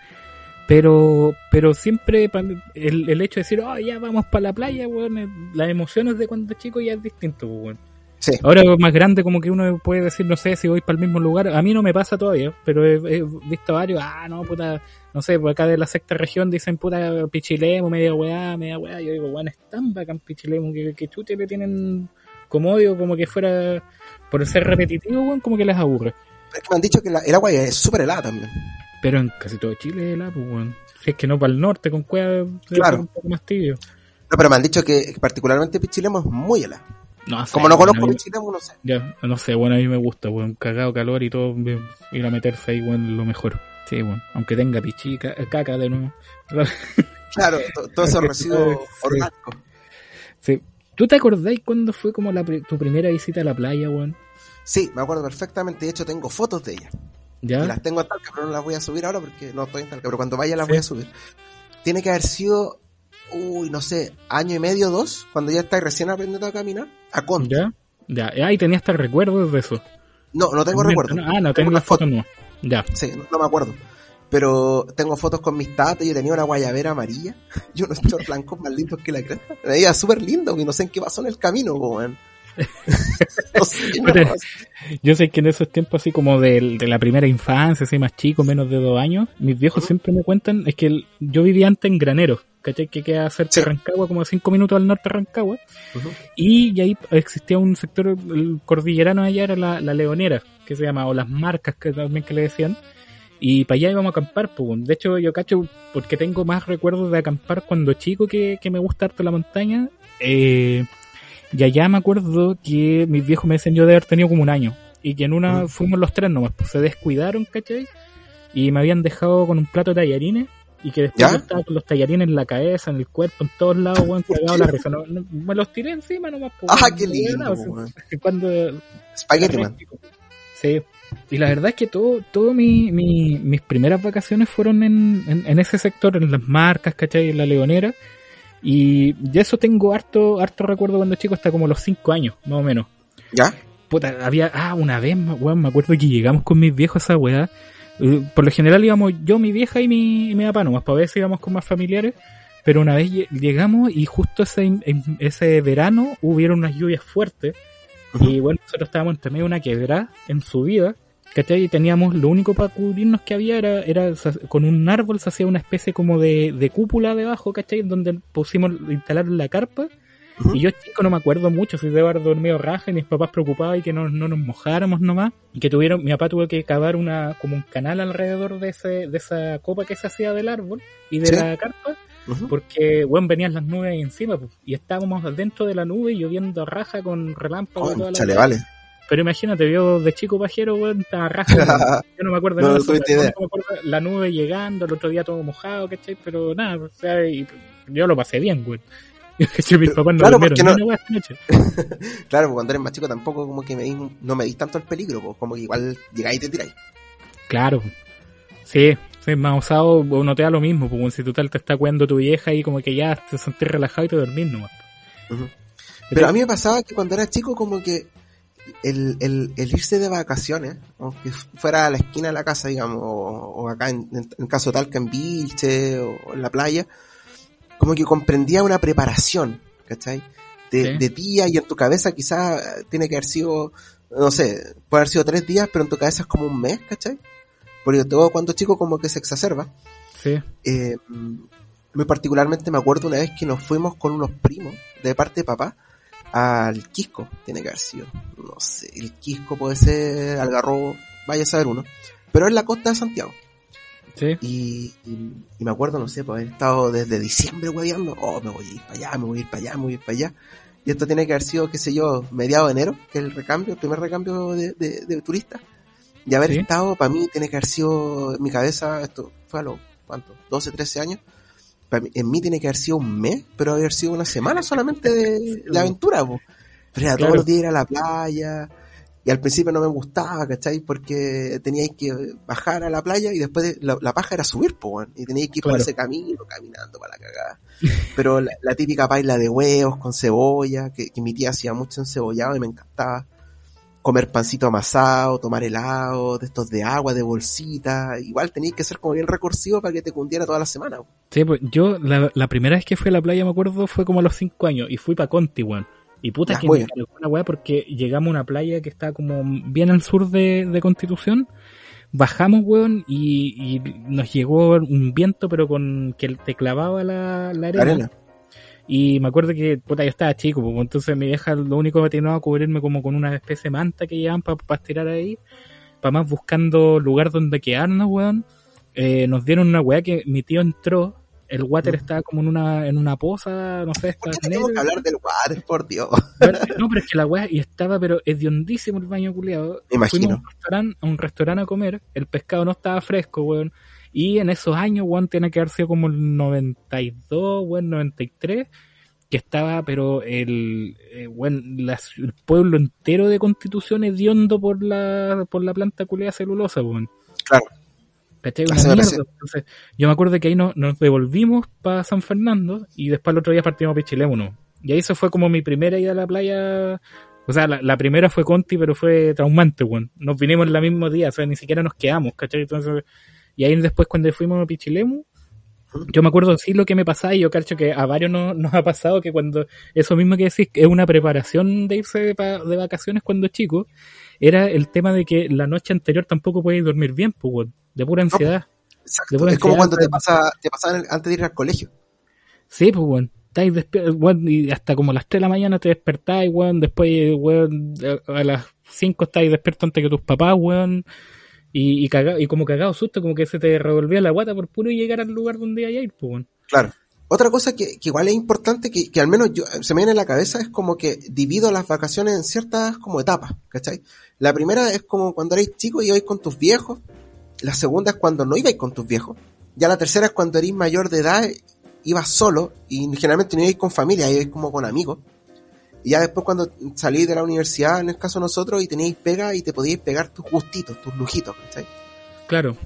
Pero, pero siempre el, el hecho de decir, oh, ya vamos para la playa, weón, las emociones de cuando chico ya es distinto, pues, weón. Sí. Ahora más grande como que uno puede decir, no sé, si voy para el mismo lugar. A mí no me pasa todavía, pero he, he visto varios, ah, no, puta, no sé, por acá de la sexta región dicen, puta, pichilemo, media weá, media weá. Yo digo, bueno, es tan bacán pichilemo que, que chuche le tienen como odio, como que fuera, por ser repetitivo, weón, como que les aburre. Es que me han dicho que la- el agua es súper helada también. Pero en casi todo Chile es helado, pues, weón. Si es que no para el norte, con cueva, Claro. un poco más tibio. No, pero me han dicho que particularmente Pichilemo es muy helada. No sé, Como no conozco mí- Pichilemo, no sé. Ya, no sé, bueno, a mí me gusta, weón. Cagado calor y todo, ir a meterse ahí, weón, lo mejor. Sí, weón. Aunque tenga pichi, ca- caca de nuevo. Claro, to- todos esos residuos orgánicos. sí. ¿Tú te acordáis cuándo fue como la tu primera visita a la playa, weón? Sí, me acuerdo perfectamente. De hecho, tengo fotos de ella. Y ¿Ya? las tengo en Talca, pero no las voy a subir ahora porque no estoy en Talca. Pero cuando vaya las Sí. voy a subir. Tiene que haber sido, uy, no sé, año y medio, dos, cuando ya estáis recién aprendiendo a caminar. A Conte. ¿Ya? Ya. Ah, y tenía hasta recuerdos de eso. No, no tengo recuerdo. Ah, no, tengo las fotos, no. Ya. Sí, no, no me acuerdo. Pero tengo fotos con mis tatas, yo tenía una guayabera amarilla y unos shorts blancos más lindos que la cresta. Me veía súper lindo y no sé en qué pasó en el camino, weón. no sé. Yo sé que en esos tiempos así como de, la primera infancia, así más chico, menos de dos años, mis viejos siempre me cuentan, es que el- yo vivía antes en Granero, ¿cachai? Que queda cerca Sí. de Rancagua, como a cinco minutos al norte de Rancagua, y, y ahí existía un sector, el cordillerano allá era la, la Leonera, que se llama, o las marcas que también que le decían, y para allá íbamos a acampar, pues. De hecho, yo cacho, porque tengo más recuerdos de acampar cuando chico que, que me gusta harto la montaña. Eh, y allá me acuerdo que mis viejos me decían yo de haber tenido como un año. Y que en una fuimos los tres nomás, pues se descuidaron, ¿cachai? Y me habían dejado con un plato de tallarines. Y que después ¿Ya? yo estaba con los tallarines en la cabeza, en el cuerpo, en todos lados, weón, cagado la risa. No, no, me los tiré encima nomás, pues, Ah, qué lindo, pues, Cuando, Spaghetti Man. Sí. Y la verdad es que todo, todo mi, mi- mis primeras vacaciones fueron en, en, en ese sector, en las marcas, ¿cachai? En la leonera. Y de eso tengo harto, harto recuerdo cuando chico, hasta como los cinco años, más o menos. ¿Ya? Puta, había, ah, una vez, weón, me acuerdo que llegamos con mis viejos a esa weá. Eh, Por lo general íbamos yo, mi vieja y mi, y mi papá nomás, para si íbamos con más familiares. Pero una vez lle- llegamos y justo ese, ese verano hubieron unas lluvias fuertes. Y bueno, nosotros estábamos entre medio de una quebrada en subida, ¿cachai? Y teníamos, lo único para cubrirnos que había era, era con un árbol se hacía una especie como de, de cúpula debajo, ¿cachai? Donde pusimos, instalaron la carpa. Y yo chico no me acuerdo mucho, si debo haber dormido raja y mis papás preocupados y que no, no nos mojáramos nomás. Y que tuvieron, mi papá tuvo que cavar una, como un canal alrededor de ese, de esa copa que se hacía del árbol y de Sí. la carpa porque bueno, venían las nubes ahí encima pues, y estábamos dentro de la nube lloviendo a raja con relámpagos la Chale, vale. Pero imagínate yo de chico pajero weón, estaba a raja yo no me acuerdo No, nada no pero idea. me acuerdo la nube llegando el otro día todo mojado ¿cachai? pero nada o sea, y yo lo pasé bien ¿Cachai? mis papás no Claro, porque no- Claro, pues cuando eres más chico tampoco como que medís- no medís tanto el peligro, pues como que igual llegáis y te tiráis. claro sí sí, más osado uno te da lo mismo porque si total te está cuidando tu vieja y como que ya te sentís relajado y te dormís nomás Ujú. Pero a mí me pasaba que cuando era chico como que el, el, el irse de vacaciones, aunque fuera a la esquina de la casa, digamos, o, o acá en, en, en caso tal que en Vilche o en la playa, como que comprendía una preparación, ¿cachai? De, Sí. de día y en tu cabeza quizás tiene que haber sido, no sé, puede haber sido tres días, pero en tu cabeza es como un mes, ¿cachai? Porque todo cuando chico como que se exacerba. sí Eh, muy particularmente me acuerdo una vez que nos fuimos con unos primos de parte de papá al Quisco, tiene que haber sido. No sé, el Quisco puede ser Algarrobo, vaya a saber uno. Pero es la costa de Santiago. sí Y, y, y me acuerdo, no sé, pues haber estado desde diciembre hueveando, oh, me voy a ir para allá, me voy a ir para allá, me voy a ir para allá. Y esto tiene que haber sido, qué sé yo, mediado de enero, que es el recambio, el primer recambio de, de, de turistas. Y haber Sí. estado, para mí, tiene que haber sido, en mi cabeza, esto fue a los, ¿cuánto? 12, 13 años. En mí tiene que haber sido un mes, pero haber sido una semana solamente de, de aventura, po. Pero era Claro. todos los días ir a la playa, Y al principio no me gustaba, ¿cachai? Porque teníais que bajar a la playa y después de- la, la paja era subir, po. Y teníais que ir por Claro. ese camino caminando para la cagada. Pero la, la típica paila de huevos con cebolla, que, que mi tía hacía mucho encebollado y me encantaba. Comer pancito amasado, tomar helado, de estos de agua, de bolsita. Igual teníais que ser como bien recursivo para que te cundiera toda la semana. Sí, pues yo la, la primera vez que fui a la playa, me acuerdo, fue como a los 5 años y fui para Conti, weón. Y puta que muy me la weá porque llegamos a una playa que está como bien al sur de, de Constitución. Bajamos, weón, y, y nos llegó un viento, pero con que te clavaba la, la arena. Arena. Y me acuerdo que, puta, yo estaba chico, pues, entonces mi vieja lo único que tenía a cubrirme como con una especie de manta que llevaban para estirar ahí, para más buscando lugar donde quedarnos, weón. Eh, nos dieron una weá que mi tío entró, el water Mm. estaba como en una, en una poza, no sé, ¿Por estaba qué tenemos que hablar del water, por Dios? No, pero es que la weá, y estaba, pero hediondísimo el baño culiado. Imagino. Fuimos a un restaurante, a un restaurante a comer, el pescado no estaba fresco, weón. Y en esos años, weón, tiene que haber sido como el 92, weón, 93, que estaba, pero el, eh, weón, la- el pueblo entero de Constitución hediondo por la, por la planta culiada celulosa, weón. Claro. Entonces, yo me acuerdo que ahí nos, nos devolvimos para San Fernando y después el otro día partimos a Pichilémono. Y ahí eso fue como mi primera ida a la playa. O sea, la, la primera fue Conti, pero fue traumante, weón. Nos vinimos el mismo día, o sea, ni siquiera nos quedamos, ¿cachai? Entonces, y ahí después cuando fuimos a Pichilemu, yo me acuerdo sí lo que me pasaba y yo cacho que a varios no- nos ha pasado que cuando, eso mismo que decís, que es una preparación de irse de, de vacaciones cuando es chico, era el tema de que la noche anterior tampoco podéis dormir bien, pues, de pura ansiedad. Exacto. pura Es como ansiedad, cuando te pasa, te pasaban antes de ir al colegio. Sí, pues, weón. Estáis weón, y hasta como las 3 de la mañana te despertáis, weón. Después, weón, a a las 5 estáis despierto antes que tus papás, weón. Y, y, y como cagado susto, como que se te revolvía la guata por puro llegar al lugar donde a ir, pues. Claro. Otra cosa que, igual es importante, que, al menos yo, se me viene en la cabeza, es como que divido las vacaciones en ciertas como etapas, ¿cachai? La primera es como cuando eres chico y ibais con tus viejos. La segunda es cuando no ibais con tus viejos. Ya la tercera es cuando eres mayor de edad, ibas solo y generalmente no ibais con familia, ibais como con amigos. Y ya después cuando salís de la universidad, en el caso de nosotros, y teníais pega y te podíais pegar tus gustitos, tus lujitos, ¿cachai? Claro.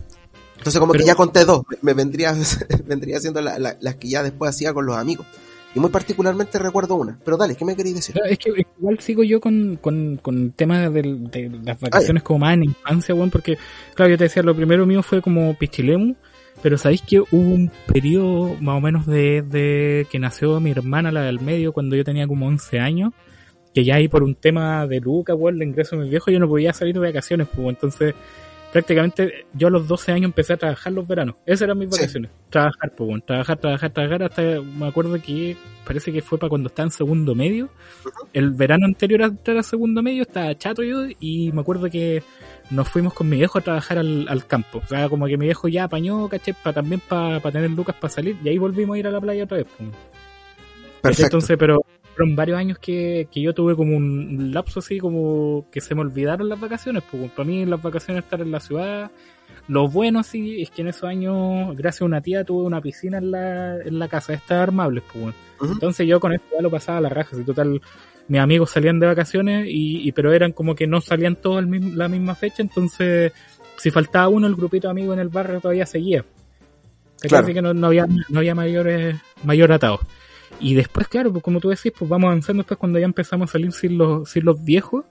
Entonces como Pero- que ya conté dos, me, vendría, vendría siendo la- la- las que ya después hacía con los amigos. Y muy particularmente recuerdo una. Pero dale, ¿qué me queréis decir? Es que igual sigo yo con, con, con el tema del- de, las vacaciones como más en infancia, weón, porque, claro, yo te decía, lo primero mío fue como Pichilemu, pero sabéis que hubo un periodo más o menos de, de que nació mi hermana, la del medio, cuando yo tenía como 11 años, que ya ahí por un tema de Lucas, weón, de ingreso de mis viejos, yo no podía salir de vacaciones, pues, entonces prácticamente yo a los 12 años empecé a trabajar los veranos. Esas eran mis Sí. vacaciones. Trabajar, pues, bueno, trabajar, trabajar, trabajar, hasta me acuerdo que parece que fue para cuando estaba en segundo medio. El verano anterior a entrar a segundo medio estaba chato yo y me acuerdo que nos fuimos con mi viejo a trabajar al, al campo. O sea, como que mi viejo ya apañó, caché, para también para tener lucas para salir y ahí volvimos a ir a la playa otra vez. pues. Perfecto. Entonces, pero fueron varios años que, que yo tuve como un lapso así, como que se me olvidaron las vacaciones. Pues para mí las vacaciones estar en la ciudad. Lo bueno sí es que en esos años, gracias a una tía, tuve una piscina en la, en la casa, estas armables. Pues. Ujú. Entonces yo con esto ya lo pasaba a la raja. Si total, mis amigos salían de vacaciones, y, y pero eran como que no salían todos al mismo- la misma fecha. Entonces, si faltaba uno, el grupito de amigos en el barrio todavía seguía. Claro. Así que no, no había, no había mayores, mayor atados. Y después, claro, pues como tú decís, pues vamos avanzando después cuando ya empezamos a salir sin los, sin los viejos.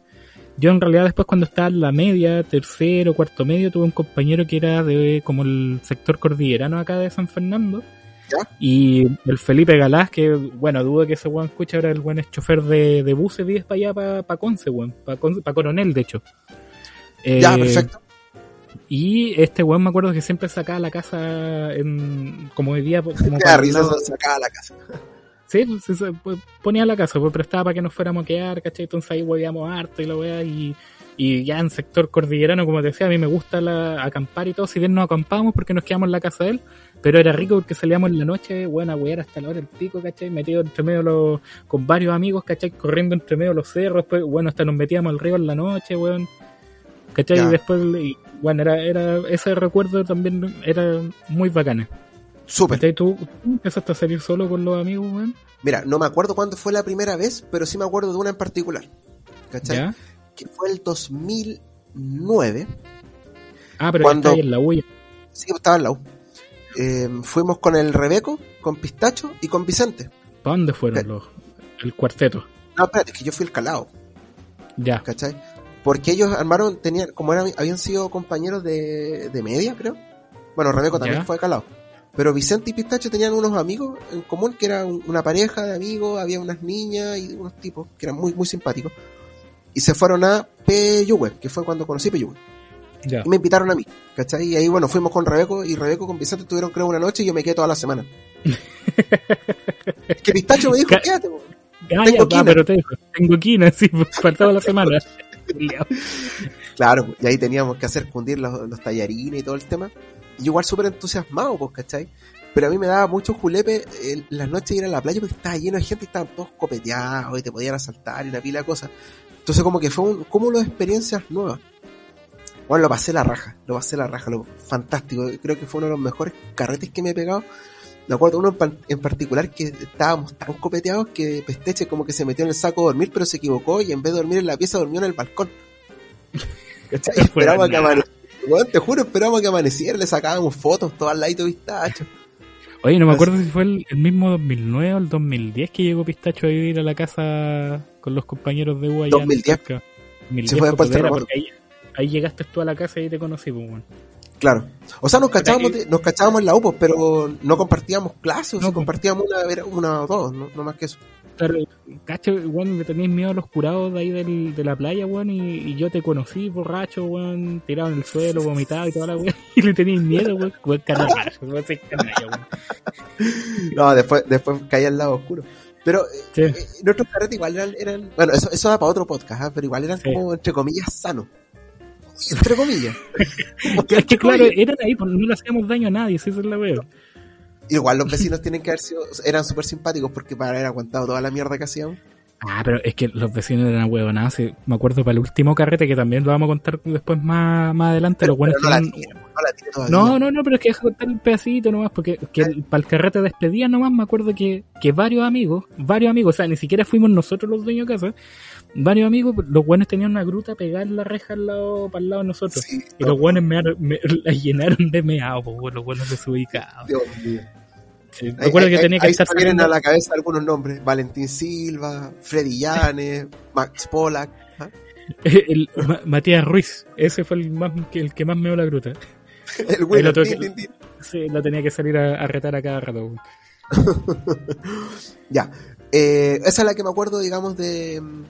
Yo en realidad después cuando estaba en la media, tercero, cuarto medio, tuve un compañero que era de como el sector cordillerano acá de San Fernando. ¿Ya? Y el Felipe Galás, que bueno, dudo que ese weón escuche ahora el buen es chofer de, de buses, vives para allá, para pa Conce, weón, para Coronel, de hecho. ya, Eh, perfecto. Y este weón me acuerdo que siempre sacaba la casa en, como vivía como para lado- sacaba la casa. Sí, pues, pues, ponía la casa, pues prestaba para que nos fuéramos a quedar, ¿cachai? Entonces ahí hueveamos harto y la weá, y, y ya en sector cordillerano, como te decía, a mí me gusta la, acampar y todo, si bien no acampábamos porque nos quedamos en la casa de él, pero era rico porque salíamos en la noche, bueno, a wear hasta la hora del pico, ¿cachai? Metido entre medio los, con varios amigos, ¿cachai? Corriendo entre medio los cerros, pues, bueno, hasta nos metíamos al río en la noche, weón. ¿Cachai? Ya. Y después, y, bueno, era, era, ese recuerdo también era muy bacana. Súper. ¿Cachai? ¿Tú tú empezaste a salir solo con los amigos, weón? Mira, no me acuerdo cuándo fue la primera vez, pero sí me acuerdo de una en particular. ¿Cachai? ¿Ya? Que fue el 2009. Ah, pero Cuando- está ahí en la huella. Sí, estaba en la U. Eh, fuimos con el Rebeco, con Pistacho y con Vicente. ¿Para dónde fueron Eh. los, el cuarteto? No, espérate, que yo fui el calado, Ya. ¿cachai? Porque ellos armaron, tenían, como eran, habían sido compañeros de, de media, creo. Bueno, Rebeco también Ya. fue calado. Pero Vicente y Pistacho tenían unos amigos en común que era un- una pareja de amigos, había unas niñas y unos tipos que eran muy, muy simpáticos. Y se fueron a Peyúgue, que fue cuando conocí Peyúgue. Y me invitaron a mí, ¿cachai? Y ahí, bueno, fuimos con Rebeco y Rebeco con Vicente tuvieron, creo, una noche y yo me quedé toda la semana. que Pistacho me dijo, Ca- quédate, po". Tengo quina. pero te dijo, tengo quina, sí, pues, faltaba la semana. Claro, y ahí teníamos que hacer cundir los, los tallarines y todo el tema. Y igual súper entusiasmado, pues, ¿cachai? Pero a mí me daba mucho julepe las noches ir a la playa porque estaba lleno de gente y estaban todos copeteados y te podían asaltar y una pila de cosas. Entonces como que fue un cúmulo de experiencias nuevas. Bueno, lo pasé la raja, lo pasé la raja, lo fantástico. Creo que fue uno de los mejores carretes que me he pegado. Me acuerdo uno en, en particular que estábamos tan copeteados que Pesteche como que se metió en el saco a dormir, pero se equivocó y en vez de dormir en la pieza durmió en el balcón. ¿Cachai? Esperaba que amaneciera. Te juro, esperábamos que amaneciera, le sacábamos fotos, todo al ladito pistacho. Oye, no me acuerdo si fue el, el mismo 2009 o el 2010 que llegó Pistacho a vivir a la casa con los compañeros de U allá en 2010. cerca. 2010, Sí, fue después del pues, era, terremoto. porque ahí, ahí llegaste tú a la casa y te conocí, pues, bueno. Claro. O sea, nos cachábamos, de- nos cachábamos en la UPO, pero no compartíamos clases, No, pues. compartíamos una, una o dos, no, no más que eso. Claro, cacho, weón, le tenéis miedo a los curados de ahí del, de la playa, weón, y, y yo te conocí, borracho, weón, tirado en el suelo, vomitado y toda la weón, y le tenéis miedo, weón, weón, canalla, weón, canalla, weón. No, después, después caía al lado oscuro. Pero eh, Sí. eh, nuestros carretes igual eran, eran bueno, eso, eso da para otro podcast, ¿ah? pero igual eran Sí. como, entre comillas, sanos. Entre comillas. Porque, Es que claro, eran ahí, pues, no le hacíamos daño a nadie, si esa es la weón. Igual los vecinos tienen que haber sido, eran súper simpáticos porque para haber aguantado toda la mierda que hacíamos. Ah, pero es que los vecinos eran huevonados. sí. Me acuerdo para el último carrete, que también lo vamos a contar después más, más adelante. los buenos no no. No, no, no, pero es que deja contar un pedacito nomás, porque que el- para el carrete de despedida nomás me acuerdo que, que varios amigos, varios amigos, o sea, ni siquiera fuimos nosotros los dueños de casa, varios amigos, los buenos tenían una gruta pegada en la reja al lado, para el lado de nosotros. Sí, Y los buenos me, me- la llenaron de meado, los buenos desubicados. Dios mío. Sí, acuerdo que tenía que ahí estar se vienen a la cabeza algunos nombres. Valentín Silva, Freddy Llanes, Max Pollack. ¿ah? el, Ma- Matías Ruiz, ese fue el, más, el que más me dio la gruta. El tin. Sí, lo tenía que salir a, a retar a cada rato. Ya. Eh, esa es la que me acuerdo, digamos, de mm,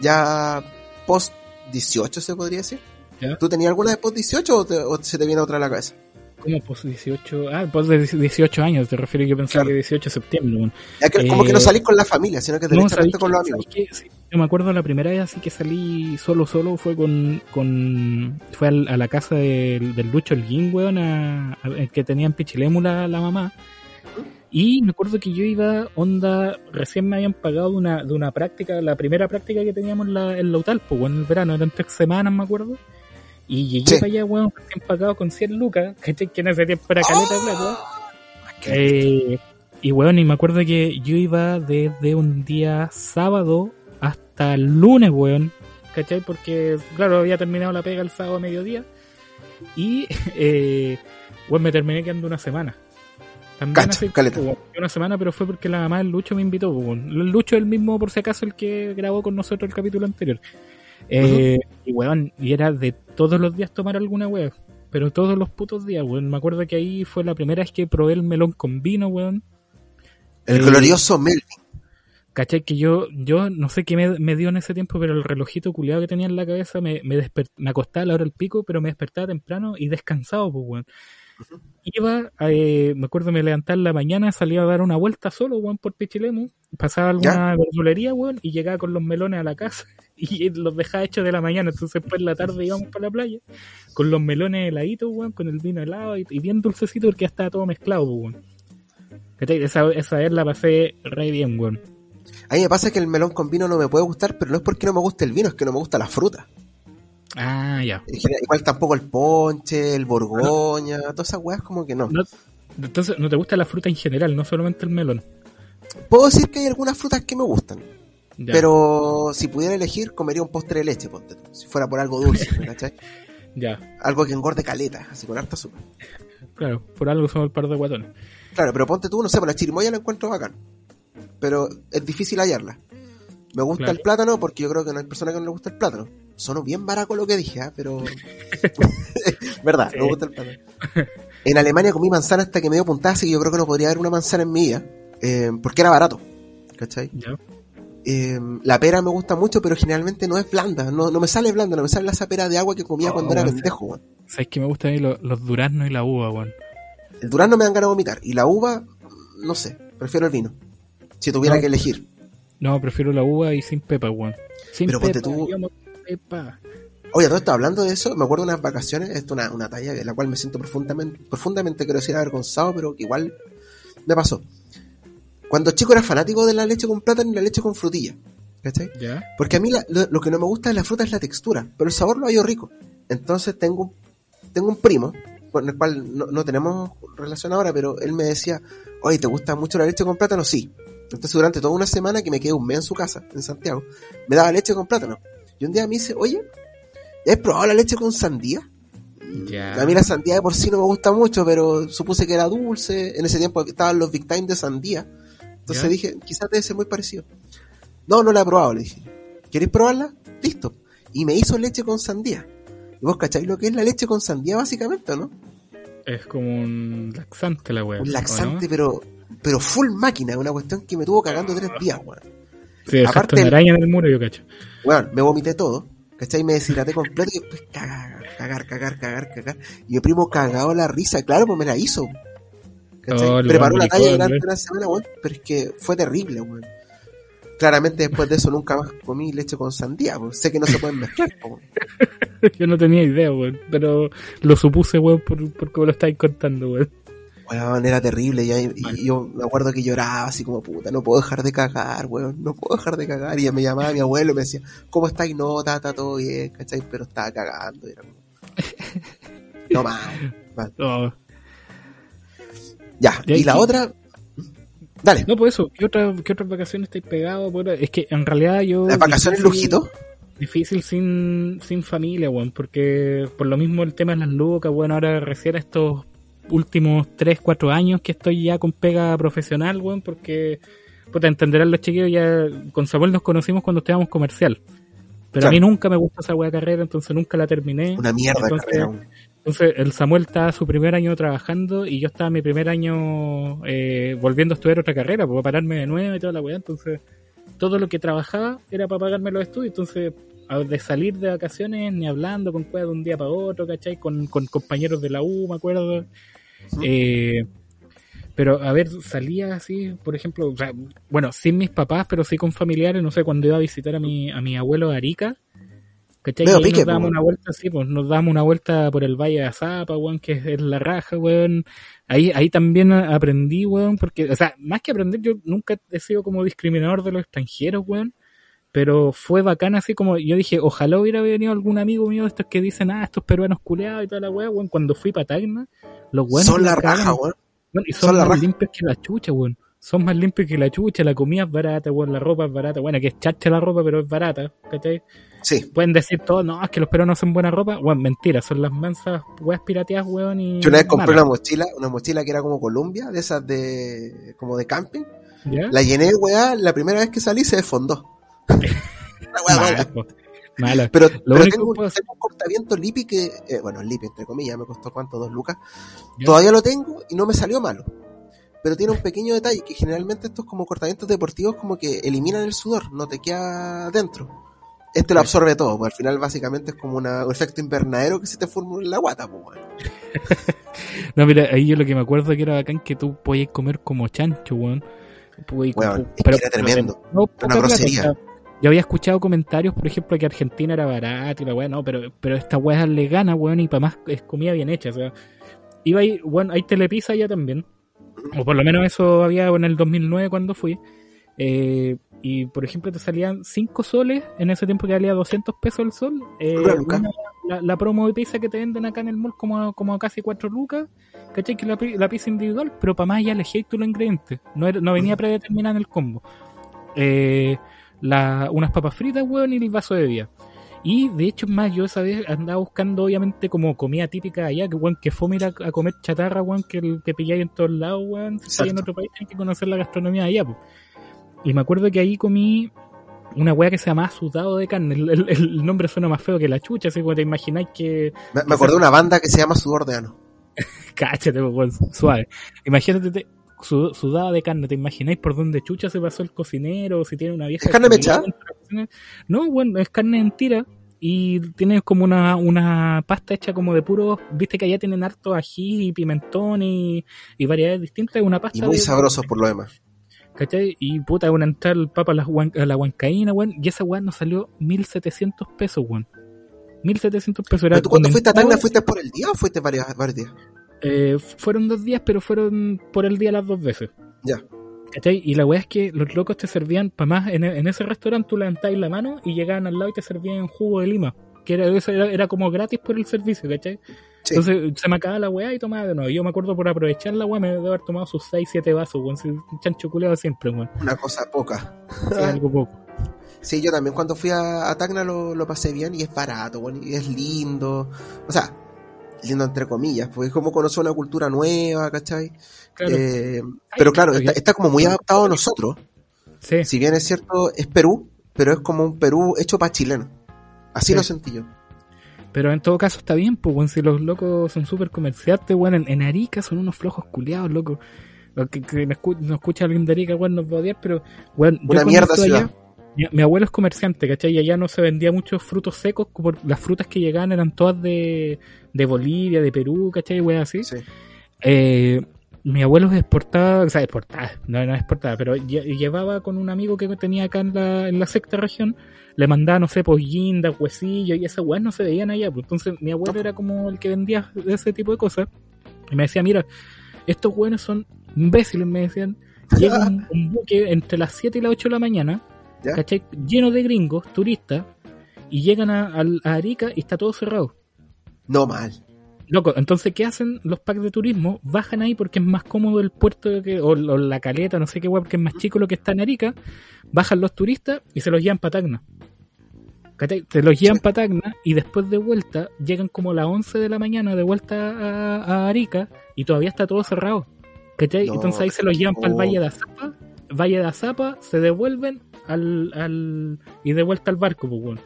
ya post 18, se podría decir. Ya. ¿Tú tenías alguna de post 18 o, te- o se te viene otra a la cabeza? ¿Cómo pos 18? Ah, pos de 18 años, te refiero yo pensaba Claro. que 18 de septiembre. weón. Ya que, como que no Eh, salís con la familia, sino que No, directamente ¿sabéis con los amigos. Sí, yo me acuerdo la primera vez así que salí solo, solo, fue con, con fue al- a la casa del, del Lucho Elguín, weón, a, a- el que tenía en Pichilemu la, la mamá. Y me acuerdo que yo iba, onda, recién me habían pagado de una, de una práctica, la primera práctica que teníamos en la, en la UTAL, pues, en el verano, eran tres semanas, me acuerdo. Y llegué Sí. para allá, weón, recién pagado con 100 lucas, ¿cachai? Que en ese tiempo era caleta de plata. Eh, y weón, y me acuerdo que yo iba desde un día sábado hasta el lunes, weón. ¿Cachai? Porque, claro, había terminado la pega el sábado a mediodía. Y, eh, weón, me terminé quedando una semana. También Cacha, weón, una semana, pero fue porque la mamá del Lucho me invitó, weón. El Lucho es el mismo, por si acaso, el que grabó con nosotros el capítulo anterior. Eh, Y weón, y era de todos los días tomar alguna weón. Pero todos los putos días, weón. Me acuerdo que ahí fue la primera vez que probé el melón con vino, weón. El Eh, glorioso Melvin. ¿Cachai? Que yo, yo no sé qué me, me dio en ese tiempo, pero el relojito culiado que tenía en la cabeza me, me, me acostaba a la hora del pico, pero me despertaba temprano y descansado, pues, weón. Iba, eh, me acuerdo, me levantaba en la mañana, salía a dar una vuelta solo, weón, por Pichilemu, pasaba a alguna verdulería, weón, y llegaba con los melones a la casa y los dejaba hechos de la mañana, entonces después en la tarde íbamos para la playa, con los melones heladitos, weón, con el vino helado y, y bien dulcecito porque ya estaba todo mezclado, pues, weón. Esa, esa vez la pasé re bien, weón. A mí me pasa que el melón con vino no me puede gustar, pero no es porque no me guste el vino, es que no me gusta la fruta. Ah, ya. Igual tampoco el ponche, el borgoña, todas esas weas como que no. No, entonces, ¿no te gusta la fruta en general, no solamente el melón? Puedo decir que hay algunas frutas que me gustan. Ya, Pero si pudiera elegir, comería un postre de leche, ponte tú. Si fuera por algo dulce, ¿cachai? Ya, Algo que engorde caleta, así con harta azúcar. claro, por algo somos el par de guatones. Claro, pero ponte tú, no sé, por la chirimoya la encuentro bacán. Pero es difícil hallarla. Me gusta Claro. el plátano porque yo creo que no hay persona que no le gusta el plátano. Sonó bien baraco lo que dije, ¿ah? pero... Verdad, no me gusta el plátano. En Alemania comí manzana hasta que me dio puntada, así que yo creo que no podría haber una manzana en mi vida. eh, porque era barato. ¿Cachai? Ya. Eh, la pera me gusta mucho, pero generalmente no es blanda. No, no me sale blanda, no me sale esa pera de agua que comía Oh, cuando era pendejo, weón. ¿Sabes que me gustan a mí los, los duraznos y la uva, weón? El durazno me dan ganas de vomitar. Y la uva, no sé, prefiero el vino. Si tuviera No. que elegir. No, prefiero la uva y sin pepa, weón. Sin Pero ponte pepa, tú- pepa. Oye, todo esto hablando de eso, me acuerdo de unas vacaciones, esto es una, una talla de la cual me siento profundamente, profundamente quiero decir avergonzado, pero que igual me pasó. Cuando chico era fanático de la leche con plátano y la leche con frutilla. ¿Cachai? ¿Ya? Porque a mí la- lo, lo que no me gusta de la fruta es la textura, pero el sabor lo hallo rico. Entonces tengo, un- tengo un primo, con el cual no, no tenemos relación ahora, pero él me decía, oye, ¿te gusta mucho la leche con plátano? Sí. Entonces durante toda una semana que me quedé un mes en su casa, en Santiago, me daba leche con plátano. Y un día me dice, oye, ¿ya has probado la leche con sandía? Ya. A mí la sandía de por sí no me gusta mucho, pero supuse que era dulce. En ese tiempo estaban los Big Time de sandía. Entonces Ya. dije, quizás debe ser muy parecido. No, no la he probado, le dije. ¿Queréis probarla? Listo. Y me hizo leche con sandía. ¿Y vos cacháis lo que es la leche con sandía básicamente, o no? Es como un laxante la weá. Un ¿o laxante, no? pero pero full máquina, una cuestión que me tuvo cagando tres días, weón. Sí, aparte una araña en el muro, yo cacho. Weón, me vomité todo, ¿cachai? Me deshidraté completo y después cagar, cagar, cagar, cagar, cagar. Y mi primo cagado la risa, claro, pues me la hizo. ¿Cachai? Oh, Preparó weón la talla durante weón. una semana, weón, pero es que fue terrible, weón. Claramente después de eso nunca más comí leche con sandía, pues. sé que no se pueden mezclar, weón. Yo no tenía idea, weón. Pero lo supuse, weón, por, por cómo lo estáis contando, weón. Weón, era terrible. Y, y yo me acuerdo que lloraba así como puta, no puedo dejar de cagar, weón, no puedo dejar de cagar. Y me llamaba mi abuelo y me decía, ¿cómo estáis? No, está, está todo bien, ¿cachai? Pero estaba cagando. y era como- No mal, mal. Oh. Ya, Y la otra. Dale, No, pues eso. ¿Qué, otra, ¿Qué otras vacaciones estáis pegados? Es que en realidad yo... las vacaciones lujito. Difícil sin, sin familia, weón, porque por lo mismo el tema de las lucas, bueno, ahora recién estos últimos 3, 4 años que estoy ya con pega profesional, weón, porque, puta, entenderán los chiquillos, ya con Samuel nos conocimos cuando estábamos comercial. Pero a mí nunca me gustó esa weá carrera, entonces nunca la terminé. Una mierda Entonces, carrera. Entonces el Samuel estaba su primer año trabajando y yo estaba mi primer año eh, volviendo a estudiar otra carrera, para pararme de nuevo y toda la weá. Entonces todo lo que trabajaba era para pagarme los estudios. Entonces de salir de vacaciones ni hablando con cueva de un día para otro, ¿cachai? Con, con compañeros de la U, me acuerdo. Eh, pero a ver, salía así, por ejemplo, o sea, bueno, sin mis papás, pero sí con familiares, no sé, cuando iba a visitar a mi, a mi abuelo de Arica, ¿cachai? Ahí pique, nos dábamos po. una vuelta así, pues nos dábamos una vuelta por el Valle de Azapa, weón, que es, la raja, weón. Ahí, ahí también aprendí, weón, porque, o sea, más que aprender, yo nunca he sido como discriminador de los extranjeros, weón. Pero fue bacán así como, yo dije, ojalá hubiera venido algún amigo mío de estos que dicen, ah, estos peruanos culeados y toda la weá, weón. Cuando fui para Tacna, los weones Son la raja, weón. y son, Son la más raja. limpios que la chucha, weón. Son más limpios que la chucha, la comida es barata, weón, la ropa es barata. Bueno, que es chacha la ropa, pero es barata, ¿cachai? Sí. Pueden decir todo, no, es que los peruanos hacen buena ropa. Weón, mentira, son las mansas weas pirateadas, weón, y... Yo una vez compré una mochila, una mochila que era como Columbia, de esas de. como de camping. ¿ya? La llené, weá, la primera vez que salí se desfondó. Mala, mala. Pero, Lo pero tengo, puedo tengo un cortaviento Lipi que, eh, bueno, Lipi entre comillas, me costó cuánto, dos lucas. Ya. Todavía lo tengo y no me salió malo. Pero tiene un pequeño detalle, que generalmente estos como cortavientos deportivos como que eliminan el sudor, no te queda dentro. Este lo absorbe todo, pues al final básicamente es como una- un efecto invernadero que se te forma en la guata, pues, weón. No, mira, ahí yo lo que me acuerdo que era bacán que tú podías comer como chancho, weón. Que pero- era tremendo. No, plata, grosería. yo había escuchado comentarios, por ejemplo, que Argentina era barato y la weá, no, pero, pero esta weá le gana, weón, y para más es comida bien hecha, o sea, iba ahí, bueno, hay telepizza allá también, o por lo menos eso había en el 2009 cuando fui, eh, y por ejemplo te salían 5 soles, en ese tiempo que valía 200 pesos el sol, eh, Una la, la promo de pizza que te venden acá en el mall como, como a casi 4 lucas, ¿cachai? Que la, la pizza individual, pero para más ya elegí tú los ingredientes, no, era- no venía predeterminada en el combo. Eh, la, unas papas fritas, weón, y el vaso de bebida. Y de hecho, es más, yo esa vez andaba buscando, obviamente, como comida típica allá, que weón, que fome ir a, a comer chatarra, weón, que, que pilláis en todos lados, weón. Si en otro país, hay que conocer la gastronomía allá, pues. Y me acuerdo que ahí comí una weá que se llamaba sudado de carne. El, el- el nombre suena más feo que la chucha, así como te imagináis que. Me, me acordé de una banda que se llama Sudor de Ano. Cáchate, weón, suave. Imagínate, te- su- sudado de carne, ¿te imagináis por dónde chucha se pasó el cocinero? Si tiene una vieja. ¿Es carne mechada? No, bueno, es carne en tira. Y tiene como una, una pasta hecha como de puros, viste que allá tienen harto ají y pimentón y, y variedades distintas, una pasta Y muy de- sabrosos por lo demás. ¿Cachai? Y puta, una entrada al papa a la, huan- a la huancaína, weón. Y esa weón nos salió 1700 pesos, weón. 1700 pesos. Era ¿Pero tú cuando fuiste a Tacna fuiste por el día o fuiste varios, varios días? Eh, fueron dos días, pero fueron por el día las dos veces. Ya. ¿Cachai? Y la weá es que los locos te servían, para más, en, en ese restaurante tú levantabas la mano y llegaban al lado y te servían jugo de lima. Que era, eso era, era como gratis por el servicio, ¿cachai? Sí. Entonces se me acababa la weá y tomaba de nuevo. Yo me acuerdo por aprovechar la weá, me debo haber tomado sus 6, 7 vasos, weón. Chancho culeado siempre, weón. Una cosa poca. Sí, algo poco. Sí, yo también cuando fui a, a Tacna lo, lo pasé bien y es barato, bueno, y es lindo. O sea, lindo entre comillas, porque es como conocer una cultura nueva, ¿cachai? Claro. Eh, pero claro, está, está como muy adaptado a nosotros. sí. Si bien es cierto, es Perú, pero es como un Perú hecho para chileno. Así Sí. lo sentí yo. Pero en todo caso está bien, pues, weón, si los locos son súper comerciantes, weón, en, en Arica son unos flojos culiados, loco. Lo Que, que no, escu- no escucha alguien de Arica, weón, nos va a odiar, pero, yo Una mierda ciudad. Mi, mi abuelo es comerciante, ¿cachai? Y allá no se vendía muchos frutos secos, como las frutas que llegaban eran todas de, de Bolivia, de Perú, ¿cachai? Weón, así. Sí. Eh, mi abuelo exportaba, o sea, exportaba, no, no exportaba, pero lle- llevaba con un amigo que tenía acá en la, en la sexta región, le mandaba, no sé, pues guindas, huesillos, y esas weas no se veían allá. Pues entonces mi abuelo era como el que vendía ese tipo de cosas. Y me decía, mira, estos weones son imbéciles, me decían. Llega un, un buque entre las 7 y las 8 de la mañana, ¿Ya? ¿cachai? Lleno de gringos, turistas, y llegan a, Arica y está todo cerrado. No mal. Loco, entonces, ¿qué hacen los packs de turismo? Bajan ahí porque es más cómodo el puerto que, o, o la caleta, no sé qué web, que es más chico lo que está en Arica. Bajan los turistas y se los llevan para Tacna. ¿Cachai? Te los llevan Sí. para Tacna y después de vuelta llegan como a las 11 de la mañana de vuelta a, a Arica y todavía está todo cerrado. ¿Cachai? No, Entonces ahí se los llevan para el. Valle de Azapa. Valle de Azapa, se devuelven al, al y de vuelta al barco, pues, weón.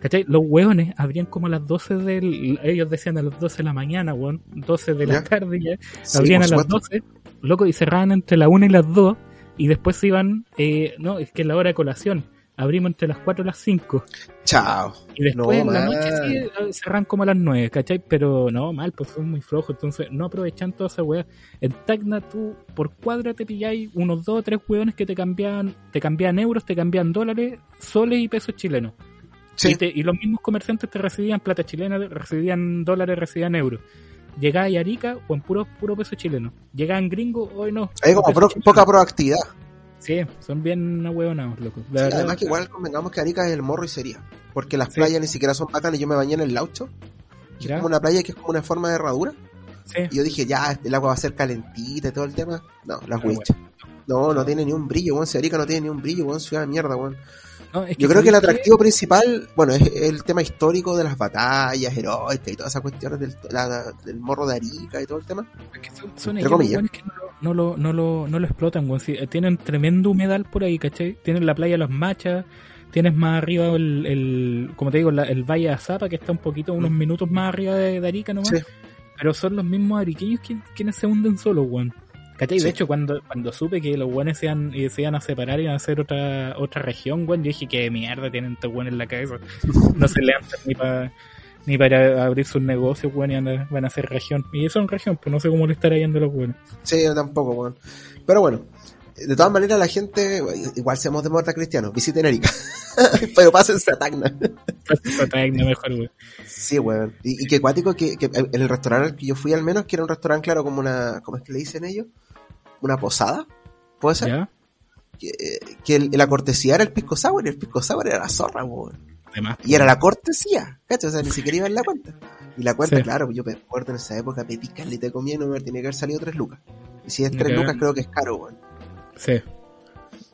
¿Cachai? Los hueones abrían como a las 12 del... Ellos decían a las 12 de la mañana, weón. 12 de la Ya. tarde ya. Sí, abrían a las supuesto. 12, loco, y cerraban entre la 1 y las 2. Y después se iban... Eh, no, es que es la hora de colación. Abrimos entre las 4 y las 5. Chao. Y después No, en la noche sí, eh, cerran como a las 9, ¿cachai? Pero no, mal, pues son muy flojos. Entonces no aprovechan toda esa weá. En Tacna tú por cuadra te pilláis unos 2 o 3 weones que te cambian, te cambian euros, te cambian dólares, soles y pesos chilenos. Sí. Y, te- y los mismos comerciantes te recibían plata chilena, recibían dólares, recibían euros. Llegaba a Arica o en puro, puro peso chileno. Llegaban gringos, hoy no. Hay como pro- poca proactividad. Sí, son bien ahueonados, loco. La Sí, verdad, además que igual convengamos que Arica es el morro y sería. Porque las Sí. playas ni siquiera son bacanas. Yo me bañé en el Laucho. Que ya, es como una playa que es como una forma de herradura. sí. Y yo dije, ya, el agua va a ser calentita y todo el tema. No, las winchas. No, no tiene ni un brillo, weón. Si Arica no tiene ni un brillo, weón. Ciudad de mierda, weón. No, es Yo creo que el atractivo principal, bueno, es el tema histórico de las batallas heroicas y todas esas cuestiones del, la- del morro de Arica y todo el tema. Es que son, son ellos que no no lo, no lo, no lo explotan, weón. Sí, eh, tienen tremendo humedal por ahí, ¿cachai? Tienen la playa Las Machas, tienes más arriba el, el como te digo, la- el Valle de Azapa, que está un poquito, unos Mm. minutos más arriba de, de Arica nomás. Sí. Pero son los mismos ariqueños quien- quienes se hunden solos, weón. ¿Cachai? Sí. De hecho, cuando, cuando supe que los weones se iban, eh, se iban a separar y iban a hacer otra, otra región, weón, yo dije que mierda tienen estos weones en la cabeza. No se levantan ni para ni para abrir sus negocios, weón, y van a, van a hacer región. Y son región, pues no sé cómo le estará yendo a los weones. Sí, yo tampoco, weón. Pero bueno, de todas maneras la gente, igual seamos de muerta cristianos, visiten Arica. Pero pásense a Tacna. Esa tecna mejor, weón. Sí, weón. Y, y que cuático que, que en el restaurante al que yo fui al menos, que era un restaurante, claro, como una, ¿cómo es que le dicen ellos? Una posada, ¿puede ser? ¿Ya? Que, que el- la cortesía era el pisco sour y el pisco sour era la zorra, weón. Además, Y era la cortesía, ¿cachai? O sea, ni siquiera iba en la cuenta. Y la cuenta, Sí. claro, yo me acuerdo en esa época, pedí caleta comida y no me tiene que haber salido 3 lucas. Y si es 3 lucas, creo que es caro, weón. Sí.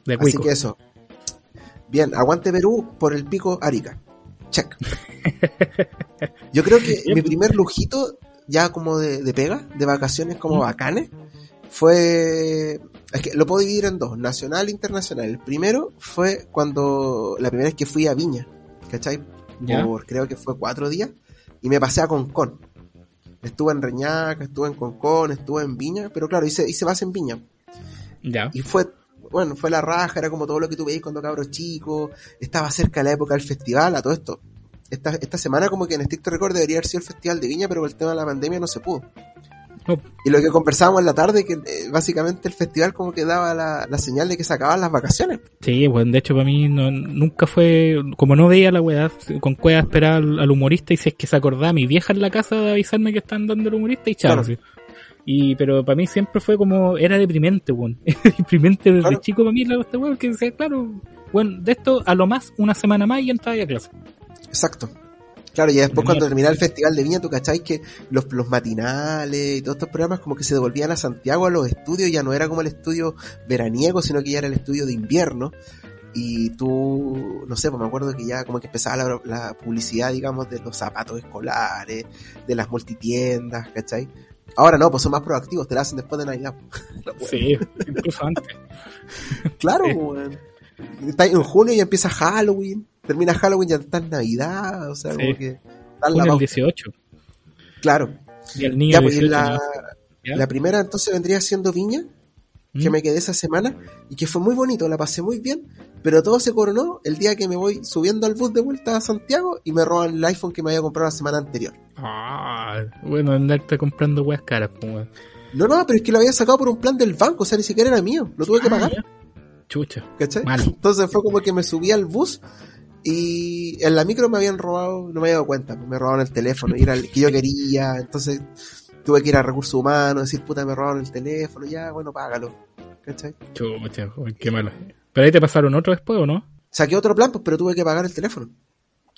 De Así cuico. que eso. Bien, aguante Perú por el pico Arica. Check. Yo creo que mi primer lujito, ya como de, de pega, de vacaciones como Mm. bacanes, fue. Es que lo puedo dividir en dos, nacional e internacional. El primero fue cuando. La primera vez que fui a Viña, ¿cachai? Ya. Por creo que fue cuatro días, y me pasé a Concón. Estuve en Reñaca, estuve en Concón, estuve en Viña, pero claro, hice, hice base en Viña. Ya. Y fue, bueno, fue la raja, era como todo lo que tú veis cuando cabros chicos, estaba cerca de la época del festival, a todo esto. Esta, esta semana como que en estricto record debería haber sido el festival de Viña, pero por el tema de la pandemia no se pudo. No. Y lo que conversábamos en la tarde, que eh, básicamente el festival como que daba la, la señal de que se acababan las vacaciones. Sí, bueno, de hecho para mí no, nunca fue, como no veía la weá, con cueva esperar al, al humorista y si es que se acordaba mi vieja en la casa de avisarme que están dando el humorista y chao. Claro. Y, pero para mí siempre fue como, era deprimente, weón. deprimente desde Claro. chico para mí la este weón que decía, claro, bueno, de esto a lo más una semana más y entraba a clase. Exacto. Claro, y después De cuando terminaba el Festival de Viña, tú cacháis que los, los matinales y todos estos programas como que se devolvían a Santiago a los estudios, ya no era como el estudio veraniego, sino que ya era el estudio de invierno. Y tú, no sé, pues me acuerdo que ya como que empezaba la, la publicidad, digamos, de los zapatos escolares, de las multitiendas, ¿cachai? Ahora no, pues son más proactivos, te la hacen después de Navidad. Sí, incluso antes. Claro, Sí. weón. Está en junio y empieza Halloween, termina Halloween ya está en Navidad, o sea, Sí. como que... en la el pauta. 18. Claro, Y el niño Ya, pues, y 18, la, la primera entonces vendría siendo Viña, que ¿Mm? me quedé esa semana y que fue muy bonito, la pasé muy bien, pero todo se coronó el día que me voy subiendo al bus de vuelta a Santiago y me roban el iPhone que me había comprado la semana anterior. Ah, bueno, andarte comprando weas caras, pues. No, no, pero es que lo había sacado por un plan del banco, o sea, ni siquiera era mío, lo tuve que Ah, pagar. Chucha. ¿cachai? Mal. Entonces fue como que me subí al bus y en la micro me habían robado, no me había dado cuenta, me robaron el teléfono, y era el que yo quería, entonces tuve que ir a recursos humanos, decir, puta, me robaron el teléfono, ya, bueno, págalo, ¿cachai? Chucha, qué malo. ¿Pero ahí te pasaron otro después o no? Saqué otro plan, pues, pero tuve que pagar el teléfono.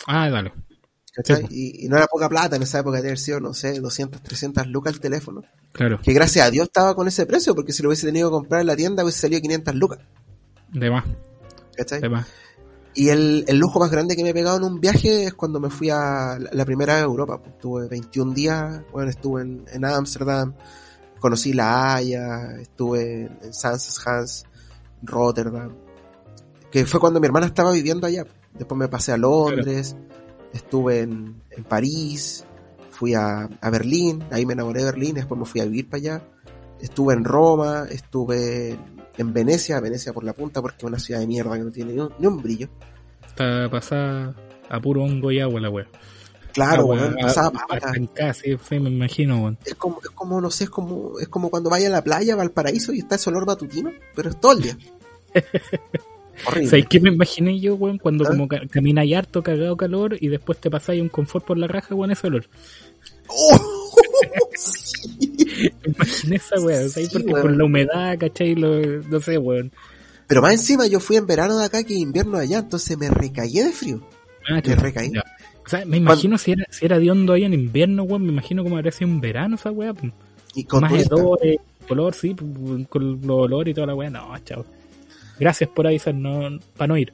Ah, dale. ¿cachai? Sí, pues. y, y no era poca plata en esa época, de haber sido, no sé, 200, 300 lucas el teléfono. Claro, Que gracias a Dios estaba con ese precio, porque si lo hubiese tenido que comprar en la tienda hubiese salido 500 lucas. de más, ¿cachai? de más. Y el, el lujo más grande que me he pegado en un viaje es cuando me fui a la, la primera vez a Europa. Pues, Estuve 21 días, bueno, estuve en en Ámsterdam, conocí La Haya, estuve en, en Sans Hans, Rotterdam, que fue cuando mi hermana estaba viviendo allá. Después me pasé a Londres, estuve en, en París, fui a, a Berlín, ahí me enamoré de Berlín, después me fui a vivir para allá. Estuve en Roma, estuve en, en Venecia, Venecia por la punta, porque es una ciudad de mierda que no tiene ni un, ni un brillo. Está pasada a puro hongo y agua la wea. Claro, Agua, weón, a- pasaba a- pata. sí, sí, me imagino, weón. Es como, es como, no sé, es como, es como cuando vaya a la playa, Valparaíso, y está ese olor matutino, pero es todo el día. Horrible. ¿Sabes qué me imaginé yo, weón? Cuando ¿Ah? como ca- camináis harto, cagado calor, y después te pasáis un confort por la raja, weón, ese olor. ¡Oh! Imaginé esa weón, ¿sabes? Sí, Porque weón. por la humedad, ¿cachai? Lo, no sé, weón. Pero más encima yo fui en verano de acá que invierno de allá, entonces me recaí de frío. Ah, Me chuta, recaí. ya. O sea, me imagino si era, si era de hondo ahí en invierno, weón, me imagino como habría sido un verano esa weá. Y con Más hedores, color, sí, con los olores y toda la weá, no, chao. Gracias por avisar, no, para no ir.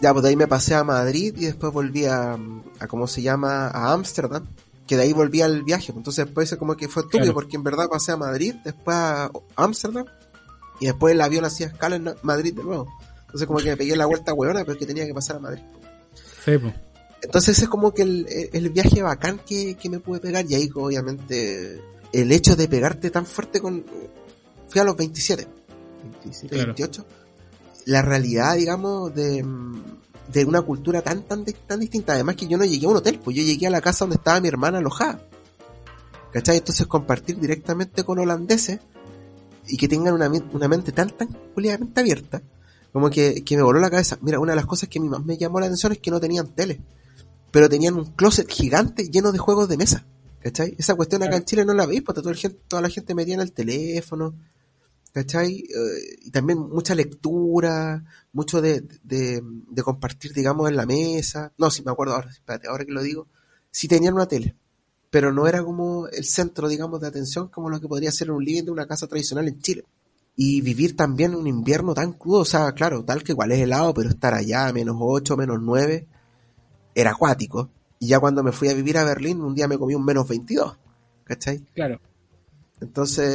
Ya, pues de ahí me pasé a Madrid y después volví a, a ¿cómo se llama? A Ámsterdam. Que de ahí volví al viaje. Entonces después como que fue estúpido Claro. porque en verdad pasé a Madrid, después a Ámsterdam y después el avión hacía escala en Madrid de nuevo. Entonces como que me pegué la vuelta huevona, pero es que tenía que pasar a Madrid. Sí, pues. Entonces ese es como que el, el viaje bacán que, que me pude pegar y ahí obviamente el hecho de pegarte tan fuerte con... Fui a los 27, 27, Claro. 28. La realidad, digamos, de, de una cultura tan, tan, tan distinta. Además que yo no llegué a un hotel, pues yo llegué a la casa donde estaba mi hermana alojada. ¿Cachai? Entonces compartir directamente con holandeses y que tengan una, una mente tan, tan culiadamente abierta, como que, que me voló la cabeza. Mira, una de las cosas que más me llamó la atención es que no tenían tele, pero tenían un closet gigante lleno de juegos de mesa. ¿Cachai? Esa cuestión acá en Chile no la veis, porque toda la gente, toda la gente metía en el teléfono. ¿Cachai? Eh, y también mucha lectura, mucho de, de, compartir, digamos, en la mesa. No, sí, me acuerdo ahora, espérate, ahora que lo digo. Sí tenían una tele, pero no era como el centro, digamos, de atención como lo que podría ser un living de una casa tradicional en Chile. y vivir también un invierno tan crudo, o sea, claro, tal que igual es helado, pero estar allá a menos 8, menos 9, era acuático. Y ya cuando me fui a vivir a Berlín, un día me comí un menos 22, ¿cachai? Claro. Entonces,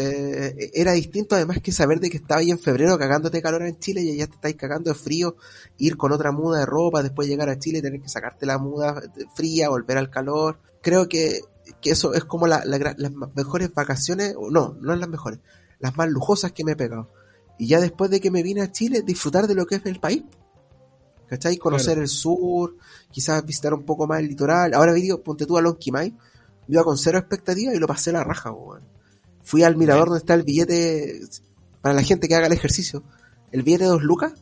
e- era distinto además que saber de que estaba ahí en febrero cagándote de calor en Chile y ya te estáis cagando de frío, ir con otra muda de ropa, después llegar a Chile y tener que sacarte la muda fría, volver al calor. Creo que, que eso es como la- las mejores vacaciones, o no, no las mejores, las más lujosas que me he pegado. Y ya después de que me vine a Chile, disfrutar de lo que es el país. ¿Cachai? Conocer Claro. el sur, quizás visitar un poco más el litoral. Ahora digo, ponte tú a Lonquimay, iba con cero expectativas y lo pasé la raja, weón. Fui al mirador donde está el billete, para la gente que haga el ejercicio, el billete de dos lucas,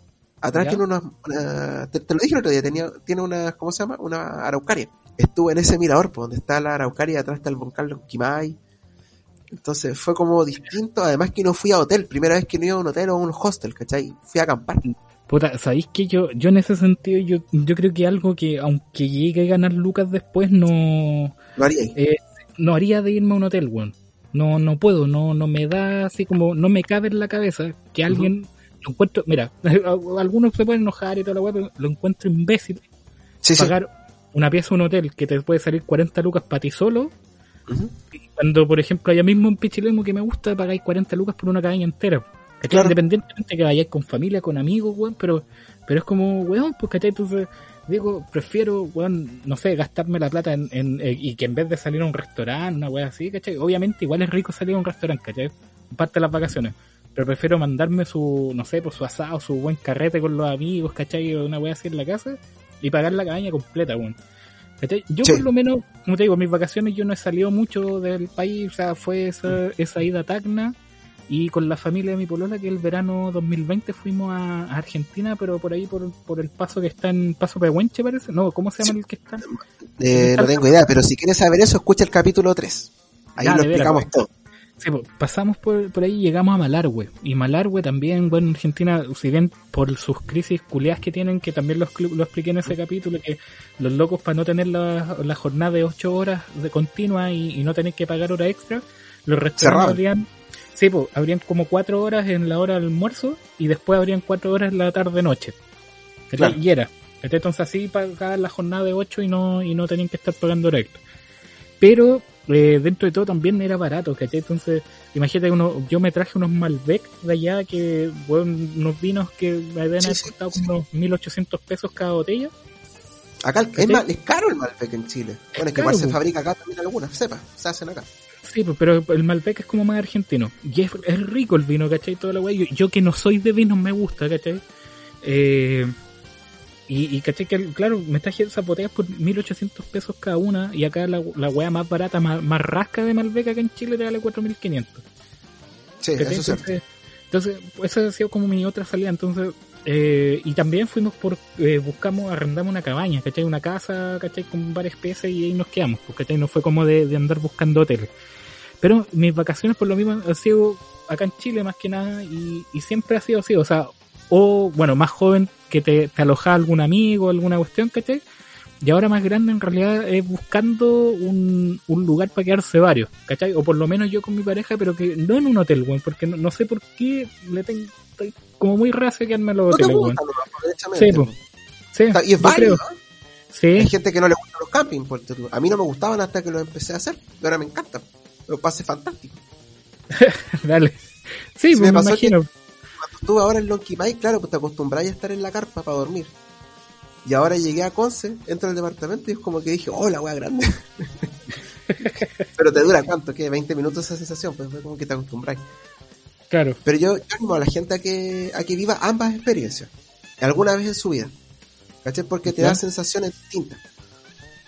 atrás ¿Ya? tiene una, una- te, te lo dije el otro día, tenía, tiene una, ¿cómo se llama? Una araucaria. Estuve en ese mirador, pues, donde está la araucaria, atrás está el volcán Lonquimay. Entonces fue como distinto, además que no fui a hotel, primera vez que no iba a un hotel o a un hostel, ¿cachai? Fui a acampar. Puta, ¿sabéis que yo, yo en ese sentido, yo, yo creo que algo que, aunque llegue a ganar lucas después, no, Lo haría eh, no haría de irme a un hotel, weón. No, no puedo, no, no me da así como, no me cabe en la cabeza que alguien lo encuentro, mira, algunos se pueden enojar y toda la weá, pero lo encuentro imbécil Sí, sí. pagar una pieza en un hotel que te puede salir 40 lucas para ti solo, cuando por ejemplo allá mismo en Pichilemu que me gusta pagáis 40 lucas por una cabaña entera. Claro. Independientemente que vayáis con familia, con amigos, weón, pero, pero es como, weón, pues cachai, entonces digo, prefiero, weón, no sé, gastarme la plata en, en- eh, y que en vez de salir a un restaurante, una weá así, cachai, obviamente igual es rico salir a un restaurante, cachai, parte de las vacaciones. Pero prefiero mandarme su, no sé, pues su asado, su buen carrete con los amigos, ¿cachai? Una wea así en la casa y pagar la cabaña completa, weón. ¿Cachai? Yo Sí. por lo menos, como te digo, mis vacaciones yo no he salido mucho del país, o sea, fue esa, esa ida a Tacna y con la familia de mi polola que el verano 2020 fuimos a, a Argentina, pero por ahí por, por el paso que está en Paso Pehuenche parece, no, ¿cómo se llama el que está? Eh, no tengo idea, pero si quieres saber eso, escucha el capítulo 3. Ahí Ya, lo explicamos todo. Sí, pues, pasamos por, por ahí y llegamos a Malargüe. Y Malargüe también, bueno, Argentina, si bien por sus crisis culeadas que tienen, que también lo, lo expliqué en ese capítulo, que los locos para no tener la, la jornada de 8 horas de continua y, y no tener que pagar hora extra, los restaurantes sí, pues, habrían como 4 horas en la hora del almuerzo y después habrían 4 horas en la tarde-noche. Y era. Entonces así pagaban la jornada de 8 y no, y no tenían que estar pagando hora extra. Pero eh, dentro de todo también era barato, ¿cachai? Entonces, imagínate, uno, yo me traje unos Malbec de allá, que, bueno, unos vinos que me habían Sí, costado sí. como unos 1800 pesos cada botella. Acá el- es, caro el Malbec en Chile. Bueno, es que igual se fabrica acá también algunas cepas, se hacen acá. Sí, pues, pero el Malbec es como más argentino. Y es, es rico el vino, ¿cachai? Toda la wey. Yo, yo que no soy de vinos me gusta, ¿cachai? Eh, y, y ¿cachai? Que, claro, me esas botellas por 1800 pesos cada una. Y acá la, la wea más barata, más, más rasca de Malbec acá en Chile te vale 4500. Sí, ¿cachai? eso es cierto. entonces, esa ha sido como mi otra salida. Entonces, eh, y también fuimos por, eh, buscamos, arrendamos una cabaña, ¿cachai? Una casa, ¿cachai? Con varias piezas y ahí nos quedamos, pues, ¿cachai? No fue como de, de andar buscando hoteles. Pero mis vacaciones por lo mismo han sido acá en Chile más que nada y, y siempre ha sido así, o sea, o bueno, más joven que te, te alojaba algún amigo, alguna cuestión, ¿cachai? Y ahora más grande en realidad es buscando un, un lugar para quedarse varios, ¿cachai? O por lo menos yo con mi pareja, pero que no en un hotel, weón, porque no, no sé por qué le tengo, como muy racio quedarme en los No te hoteles, gusta pues. Sí, po. Sí, Está- Y es válido. Sí, Hay gente que no le gustan los campings. A mí no me gustaban hasta que los empecé a hacer. Y ahora me encantan. Lo pasé fantástico. dale. Sí, Sí, pues me me pasó imagino. Cuando estuve ahora en Lonquimay, claro, pues te acostumbráis a estar en la carpa para dormir. Y ahora llegué a Conce, entro al departamento y es como que dije, oh, la wea grande. Pero te dura cuánto, ¿qué? 20 minutos esa sensación, pues como que te acostumbráis. Claro. Pero yo, yo animo a la gente a que, a que viva ambas experiencias. Alguna vez en su vida. ¿Cachai? Porque te Ya. da sensaciones distintas.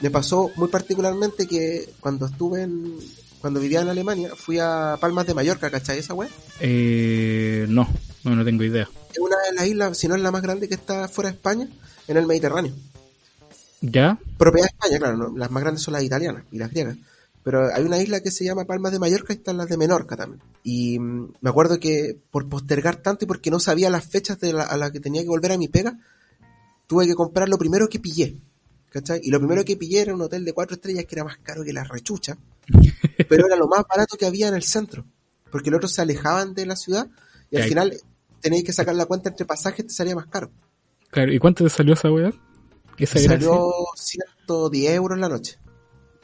Me pasó muy particularmente que cuando estuve en, cuando vivía en Alemania, fui a Palmas de Mallorca, ¿cachai? Esa wea. Eh, no, no, no tengo idea. Es una de las islas, si no es la más grande que está fuera de España, en el Mediterráneo. ¿Ya? Propiedad de España, claro, no, las más grandes son las italianas y las griegas. Pero hay una isla que se llama Palmas de Mallorca y están las de Menorca también. Y mm, me acuerdo que por postergar tanto y porque no sabía las fechas de la, a las que tenía que volver a mi pega, tuve que comprar lo primero que pillé. ¿Cachai? Y lo primero que pillé era un hotel de cuatro estrellas que era más caro que la rechucha, pero era lo más barato que había en el centro. Porque los otros se alejaban de la ciudad Y al final tenéis que sacar la cuenta entre pasajes, te salía más caro. Claro, ¿y cuánto te salió esa weá? Esa salió 110 euros la noche.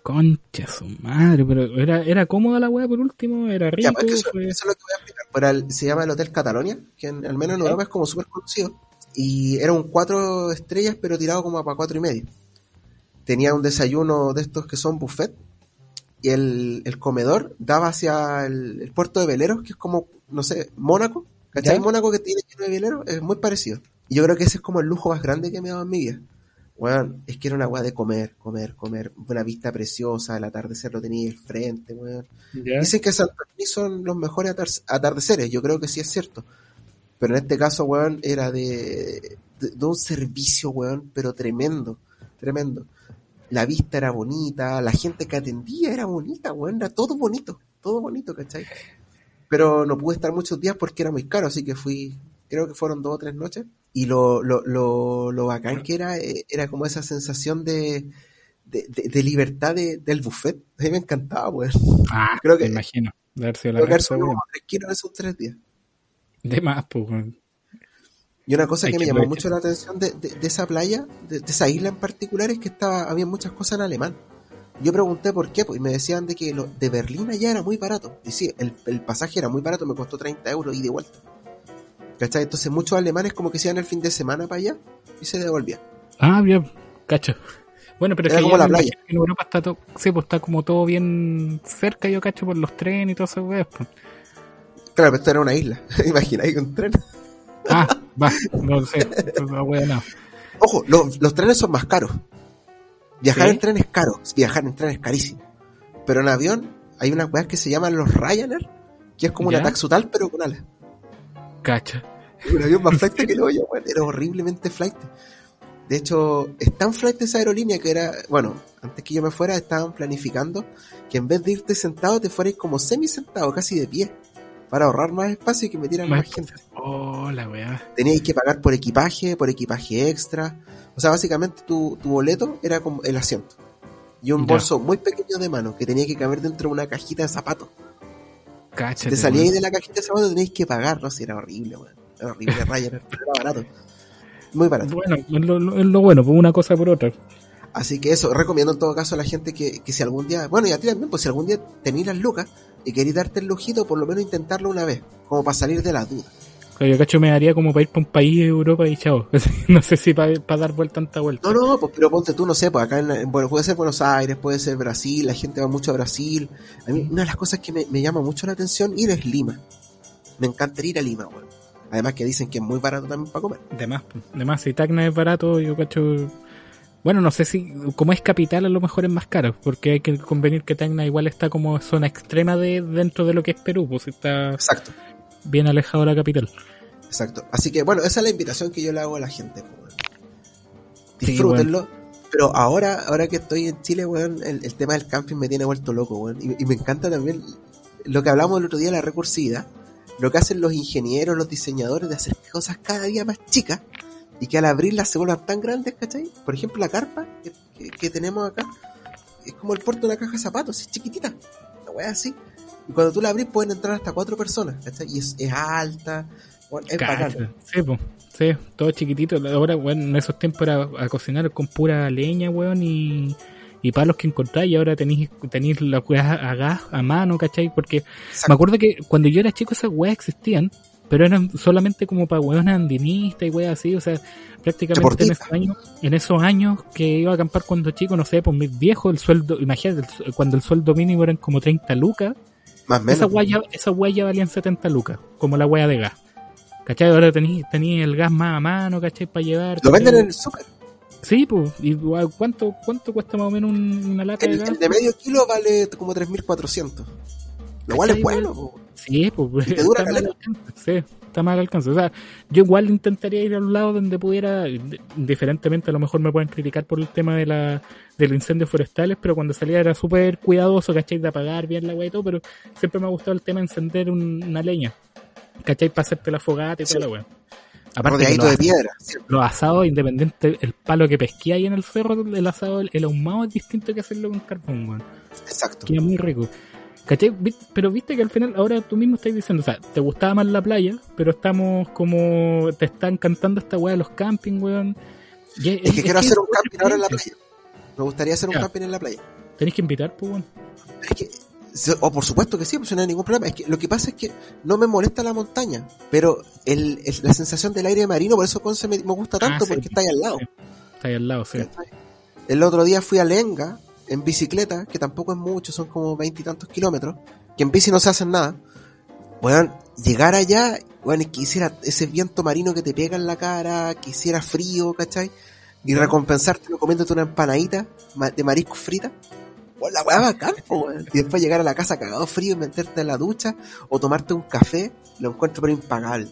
Concha su madre, pero era, era cómoda la weá por último, era rico. Ya, pues, eso, fue- eso es lo que voy a explicar. Pero el- se llama el Hotel Catalonia, que en- al menos en Europa es como súper conocido. Y era un cuatro estrellas, pero tirado como para cuatro y medio. Tenía un desayuno de estos que son buffet. Y el, el comedor daba hacia el, el puerto de veleros, que es como, no sé, Mónaco. ¿Cachai? ¿Ya? Mónaco que tiene lleno de veleros es muy parecido. Y yo creo que ese es como el lujo más grande que me he dado en mi vida. Weón, es que era una weá de comer, comer, comer. Una vista preciosa, el atardecer lo tenía al frente, weón. Dicen que Santorini son los mejores atar- atardeceres, yo creo que sí es cierto. Pero en este caso, weón, era de, de, de un servicio, weón, pero tremendo, tremendo. La vista era bonita, la gente que atendía era bonita, weón, era todo bonito, todo bonito, ¿cachai? Pero no pude estar muchos días porque era muy caro, así que fui, creo que fueron dos o tres noches. Y lo, lo, lo, lo bacán que era, eh, era como esa sensación de, de, de- de libertad de- del buffet. A mí me encantaba, weón. Ah, creo que- me imagino. De haber sido la Creo que raza, haber weón. como tres kilos en esos tres días. De más, pues. Y una cosa que me llamó mucho la atención de, de- de esa playa, de, de esa isla en particular, es que estaba, había muchas cosas en alemán. Yo pregunté por qué, pues, y me decían de que lo, de Berlín allá era muy barato. Y sí, el, el pasaje era muy barato, me costó 30 euros y de vuelta. ¿Cachai? Entonces muchos alemanes como que se iban el fin de semana para allá y se devolvían. Ah, bien, cacho. Bueno, pero es que como la playa. en Europa está todo, sí, pues está como todo bien cerca, yo cacho, por los trenes y todo eso, weón. pues. Claro, pero esto era una isla. Imagináis un tren. Ah, va, no sé, no, weón, no. Ojo, los, los trenes son más caros. Viajar ¿Sí? en tren es caro. Viajar en tren es carísimo. Pero en avión hay unas weas que se llaman los Ryanair, que es como ¿Ya? una taxutal, pero con alas. Cacha. Un avión más flight que lo yo, weón. Era horriblemente flight. De hecho, es tan flight esa aerolínea que era, bueno, antes que yo me fuera, estaban planificando que en vez de irte sentado, te fueras como semi sentado, casi de pie, para ahorrar más espacio y que metieran más, Más- gente. Oh, la weá. Teníais que pagar por equipaje, por equipaje extra. O sea, básicamente tu, tu boleto era como el asiento. Y un Ya. bolso muy pequeño de mano que tenía que caber dentro de una cajita de zapatos. Cacha. Si te salíais de la cajita de zapatos tenéis que pagar, no sé, era horrible, weón. Era horrible, Ryanair, pero era barato. Muy barato. Bueno, es lo, lo- es lo bueno, pues una cosa por otra. Así que eso, recomiendo en todo caso a la gente que, que si algún día, bueno, y a ti también, pues si algún día tenéis las lucas y queréis darte el lujito, por lo menos intentarlo una vez, como para salir de las dudas. Claro, Yo cacho me daría como para ir para un país de Europa y chao. no sé si para dar vuelta tanta vuelta. No, no, pues, pero ponte tú, no sé, pues acá en, en- bueno, puede ser Buenos Aires, puede ser Brasil, la gente va mucho a Brasil. A mí, una de las cosas que me, me llama mucho la atención ir es Lima. Me encantaría ir a Lima, weón. Además que dicen que es muy barato también para comer. De más, de más, si Tacna es barato, yo cacho. Bueno, no sé si, como es capital, a lo mejor es más caro, porque hay que convenir que Tacna igual está como zona extrema de dentro de lo que es Perú, pues está Exacto, bien alejado de la capital. exacto. Así que bueno, esa es la invitación que yo le hago a la gente. Sí, Disfrútenlo. Pero ahora, ahora que estoy en Chile, weón, el, el tema del camping me tiene vuelto loco, weón. Y, y me encanta también lo que hablamos el otro día la recursividad. Lo que hacen los ingenieros, los diseñadores de hacer cosas cada día más chicas y que al abrirlas se vuelvan tan grandes, ¿cachai? Por ejemplo, la carpa que, tenemos acá es como el puerto de una caja de zapatos, es chiquitita, una wea así. Y cuando tú la abrís pueden entrar hasta cuatro personas, ¿cachai? Y es, es alta, es bacán. Cacha. Sí, sí, todo chiquitito. Ahora, bueno, en esos tiempos era a cocinar con pura leña, weón, y, y palos que encontráis, y ahora tenéis, tenéis las weas a gas, a mano, ¿cachai? Porque me acuerdo que cuando yo era chico esas weas existían, pero eran solamente como para weones andinistas y weas así, o sea, prácticamente en esos años, en esos años que iba a acampar cuando chico, no sé, pues mis viejos, el sueldo, imagínate, el cuando el sueldo mínimo eran como 30 lucas, Más menos. esas weas ya, esas weas ya valían 70 lucas, como la wea de gas. ¿Cachai? Ahora tenéis tenéis el gas más a mano, ¿cachai? Para llevar. Lo venden en el súper. Sí, pues. ¿Y cuánto, cuánto cuesta más o menos un- una lata de gas? el de medio kilo vale como 3.400. Lo cual es ¿Cachai, bueno. po. Sí, pues. Te dura está mal alcance. Sí, está mal al alcance. O sea, yo igual intentaría ir a un lado donde pudiera, indiferentemente a lo mejor me pueden criticar por el tema de la de los incendios forestales, pero cuando salía era súper cuidadoso, ¿cachai? De apagar bien la weá y todo, pero siempre me ha gustado el tema de encender un- una leña, ¿cachai? Para hacerte la fogata y toda Sí. la weá. Aparte Rodeadito los, de piedra. los asados, independiente, el palo que pesqué ahí en el cerro, el asado, el, ahumado es distinto que hacerlo con carbón, weón. Exacto. Queda muy rico. ¿Cachai? Pero viste que al final, ahora tú mismo estás diciendo, o sea, te gustaba más la playa, pero estamos como, te está encantando esta weá de los camping, weón. Y Es que quiero hacer un camping ahora en la playa. Me gustaría hacer un camping en la playa. Tenés que invitar, pues, weón. Es que, o por supuesto que sí, pues no hay ningún problema. Es que lo que pasa es que no me molesta la montaña, pero el, el- la sensación del aire marino, por eso Conce me, me gusta tanto, Ah, sí, porque está ahí al lado. sí. Está ahí al lado, sí. El otro día fui a Lenga en bicicleta, que tampoco es mucho, son como veintitantos kilómetros, que en bici no se hacen nada. Bueno, llegar allá, bueno, quisiera ese viento marino que te pega en la cara, que hiciera frío, ¿cachai? Y recompensártelo comiéndote una empanadita de marisco frita. Bueno, la weá bacán, weón. Y después llegar a la casa cagado frío y meterte en la ducha o tomarte un café, lo encuentro pero impagable.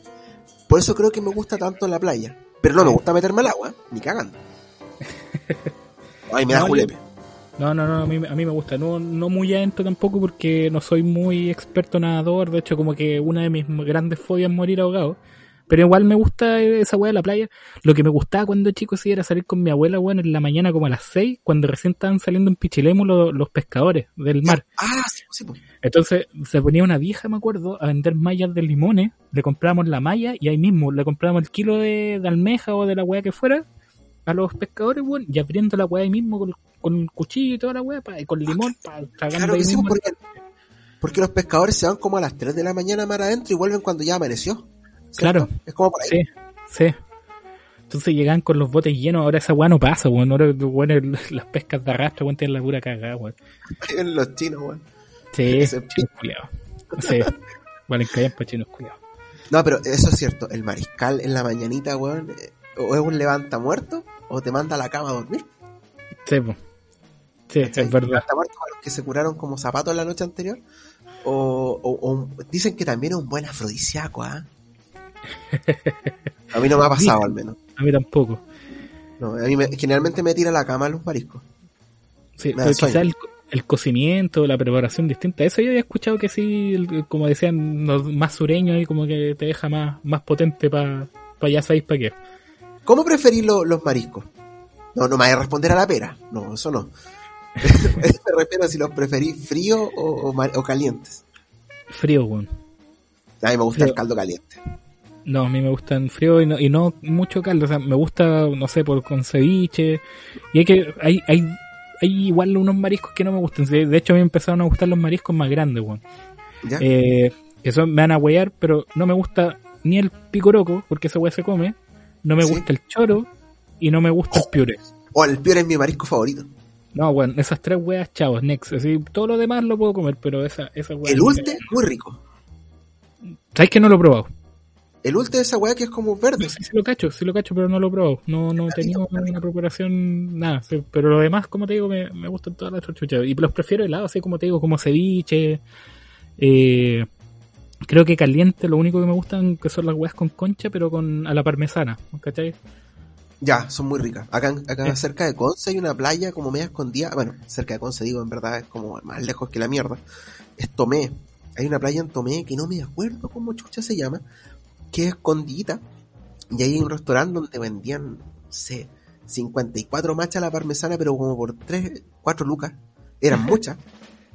Por eso creo que me gusta tanto la playa. Pero no me gusta meterme al agua, ni cagando. Ay, me da No, julepe. No, no, no, a mí, a mí me gusta. No, no muy adentro tampoco porque no soy muy experto nadador. De hecho, como que una de mis grandes fobias es morir ahogado. Pero igual me gusta esa weá de la playa. Lo que me gustaba cuando chico sí era salir con mi abuela, weón, en la mañana como a las 6, cuando recién estaban saliendo en Pichilemu los, los pescadores del mar. Ah, sí, sí, pues. Entonces se ponía una vieja, me acuerdo, a vender mallas de limones. Le comprábamos la malla y ahí mismo le comprábamos el kilo de, de almeja o de la weá que fuera a los pescadores, weón, y abriendo la weá ahí mismo con, con el cuchillo y toda la weá, y con limón, pa, tragando Claro porque, porque los pescadores se van como a las 3 de la mañana mar adentro y vuelven cuando ya amaneció. ¿Cierto? Claro. Es como por ahí. Sí, sí. Entonces llegaban con los botes llenos, ahora esa weá no pasa, weón. Ahora, weón, las pescas de arrastre, weón, tienen la pura cagada, weón. En los chinos, weón. Sí, chinos culiados. Sí, valen callan para chinos culiados. No, pero eso es cierto. El mariscal en la mañanita, weón, eh, o es un levanta muerto o te manda a la cama a dormir. Sí, po. Sí, ¿cachai? es verdad. Levanta muerto para los que se curaron como zapatos la noche anterior. O, o- dicen que también es un buen afrodisíaco, ¿ah? A mí no me ha pasado, al menos. A mí tampoco. No, a mí me- generalmente me tira la cama los mariscos. Sí, pero quizás el, el cocimiento, la preparación distinta. Eso yo había escuchado que sí, el- como decían, los más sureños y como que te deja más, más potente para pa ya sabéis para qué. ¿Cómo preferís lo- los mariscos? No, no me vayas a responder a la pera. No, eso no. me refiero a si los preferís fríos o, o calientes. Frío, weón. A mí me gusta Frío. el caldo caliente. No, a mí me gustan frío y no, y no mucho caldo. O sea, me gusta, no sé, por con ceviche. Y hay que, hay, hay, hay igual unos mariscos que no me gustan. De hecho, a mí me empezaron a gustar los mariscos más grandes, weón. ¿Ya? Eh, me van a huear, pero no me gusta ni el picoroco, porque ese weá se come. No me Sí. gusta el choro y no me gusta el piure. O el pior es mi marisco favorito. No, bueno, esas tres weas, chavos, next. Así, todo lo demás lo puedo comer, pero esa, esa wea. El ulte, muy rico. ¿Sabes que no lo he probado? El ulte de esa weá que es como verde. Sí, sí lo cacho, sí lo cacho, pero no lo probado. No, no tenido una preparación, nada. sí, pero lo demás, como te digo, me, me gustan todas las chuchas. Y los prefiero helados, así como te digo, como ceviche. Eh, creo que caliente, lo único que me gustan que son las weas con concha, pero con a la parmesana, ¿cachai? Ya, son muy ricas. Acá, acá Sí. cerca de Conce hay una playa como media escondida. Bueno, cerca de Conce digo, en verdad es como más lejos que la mierda. Es Tomé. Hay una playa en Tomé que no me acuerdo cómo chucha se llama, que es escondidita. Y ahí hay un restaurante donde vendían, no sé, 54 machas a la parmesana, pero como por 3, 4 lucas. Eran muchas.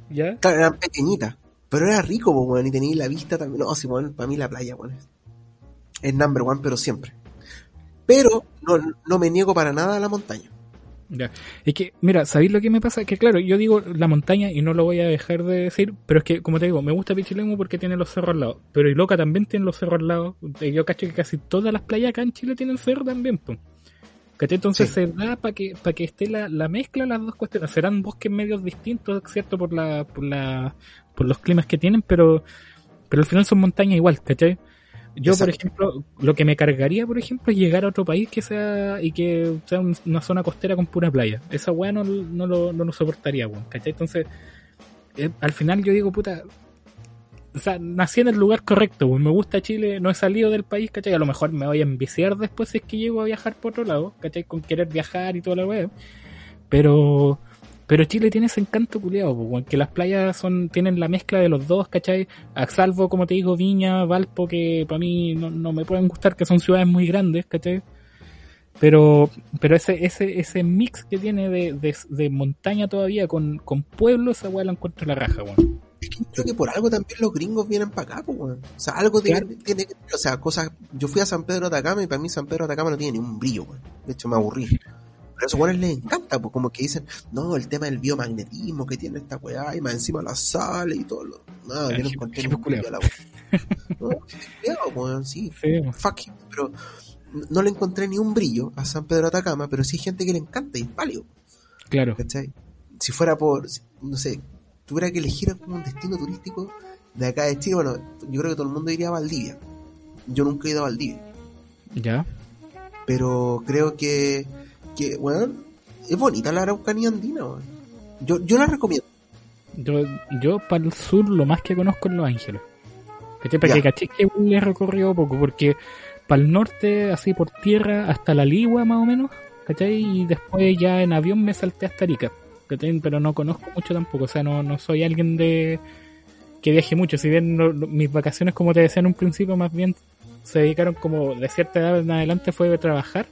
¿Ya? Claro, eran pequeñitas. Pero era rico, weón, y tenía la vista también. No, sí, weón, para mí la playa, es- es number one, pero siempre. Pero no, no me niego para nada a la montaña. Ya. Es que, mira, ¿sabéis lo que me pasa? Que claro, yo digo la montaña y no lo voy a dejar de decir, pero es que, como te digo, me gusta Pichilemu porque tiene los cerros al lado. Pero Iloca también tiene los cerros al lado. Eh, Yo cacho que casi todas las playas acá en Chile tienen cerro también, pues. ¿Cachai? Entonces Sí. se da para que, para que esté la, la mezcla de las dos cuestiones. Serán bosques medios distintos, ¿cierto? Por la, por la, por los climas que tienen, pero, pero al final son montañas igual, ¿cachai? Yo, por ejemplo, lo que me cargaría, por ejemplo, es llegar a otro país que sea y que sea un- una zona costera con pura playa. Esa weá no, no, lo, no lo soportaría, weón, ¿cachai? Entonces, eh, al final yo digo, puta, o sea, nací en el lugar correcto, weón. Me gusta Chile, no he salido del país, ¿cachai? A lo mejor me voy a enviciar después si es que llego a viajar por otro lado, ¿cachai? Con querer viajar y toda la weá. Pero, pero Chile tiene ese encanto culiado, que las playas son, tienen la mezcla de los dos, ¿cachai? A salvo, como te digo, Viña, Valpo, que para mí no, no me pueden gustar, que son ciudades muy grandes, ¿cachai? Pero, pero ese, ese, ese mix que tiene de, de, de montaña todavía con, con pueblo, esa weá la encuentro la raja, weón. yo creo que por algo también los gringos vienen para acá, pues, weón. O sea, algo tiene, tiene que, o sea, cosas, yo fui a San Pedro de Atacama y para mí San Pedro de Atacama no tiene ni un brillo, weón. De hecho, me aburrí. Pero a esos weones les encanta, pues como que dicen, no, el tema del biomagnetismo que tiene esta weá, y más encima la sal y todo lo. No, yo no encontré a la weá. No, culiao, weón, sí, fuck him, pero no le encontré ni un brillo a San Pedro de Atacama, pero sí hay gente que le encanta y es válido. claro. ¿cachai? Si fuera por, no sé, tuviera que elegir como un destino turístico de acá de Chile, bueno, yo creo que todo el mundo iría a Valdivia. Yo nunca he ido a Valdivia, Ya. pero creo que, que bueno, es bonita la Araucanía andina, weón. Yo, yo la recomiendo. Yo, yo para el sur lo más que conozco es Los Ángeles. ¿Cachai? Para Ya. que caché que le he recorrido poco, porque para el norte, así por tierra, hasta la Ligua más o menos, ¿cachai? Y después ya en avión me salté hasta Arica, ¿cachai? Pero no conozco mucho tampoco, o sea, no, no soy alguien de que viaje mucho, si bien no- mis vacaciones, como te decía en un principio, más bien se dedicaron como de cierta edad en adelante fue de trabajar,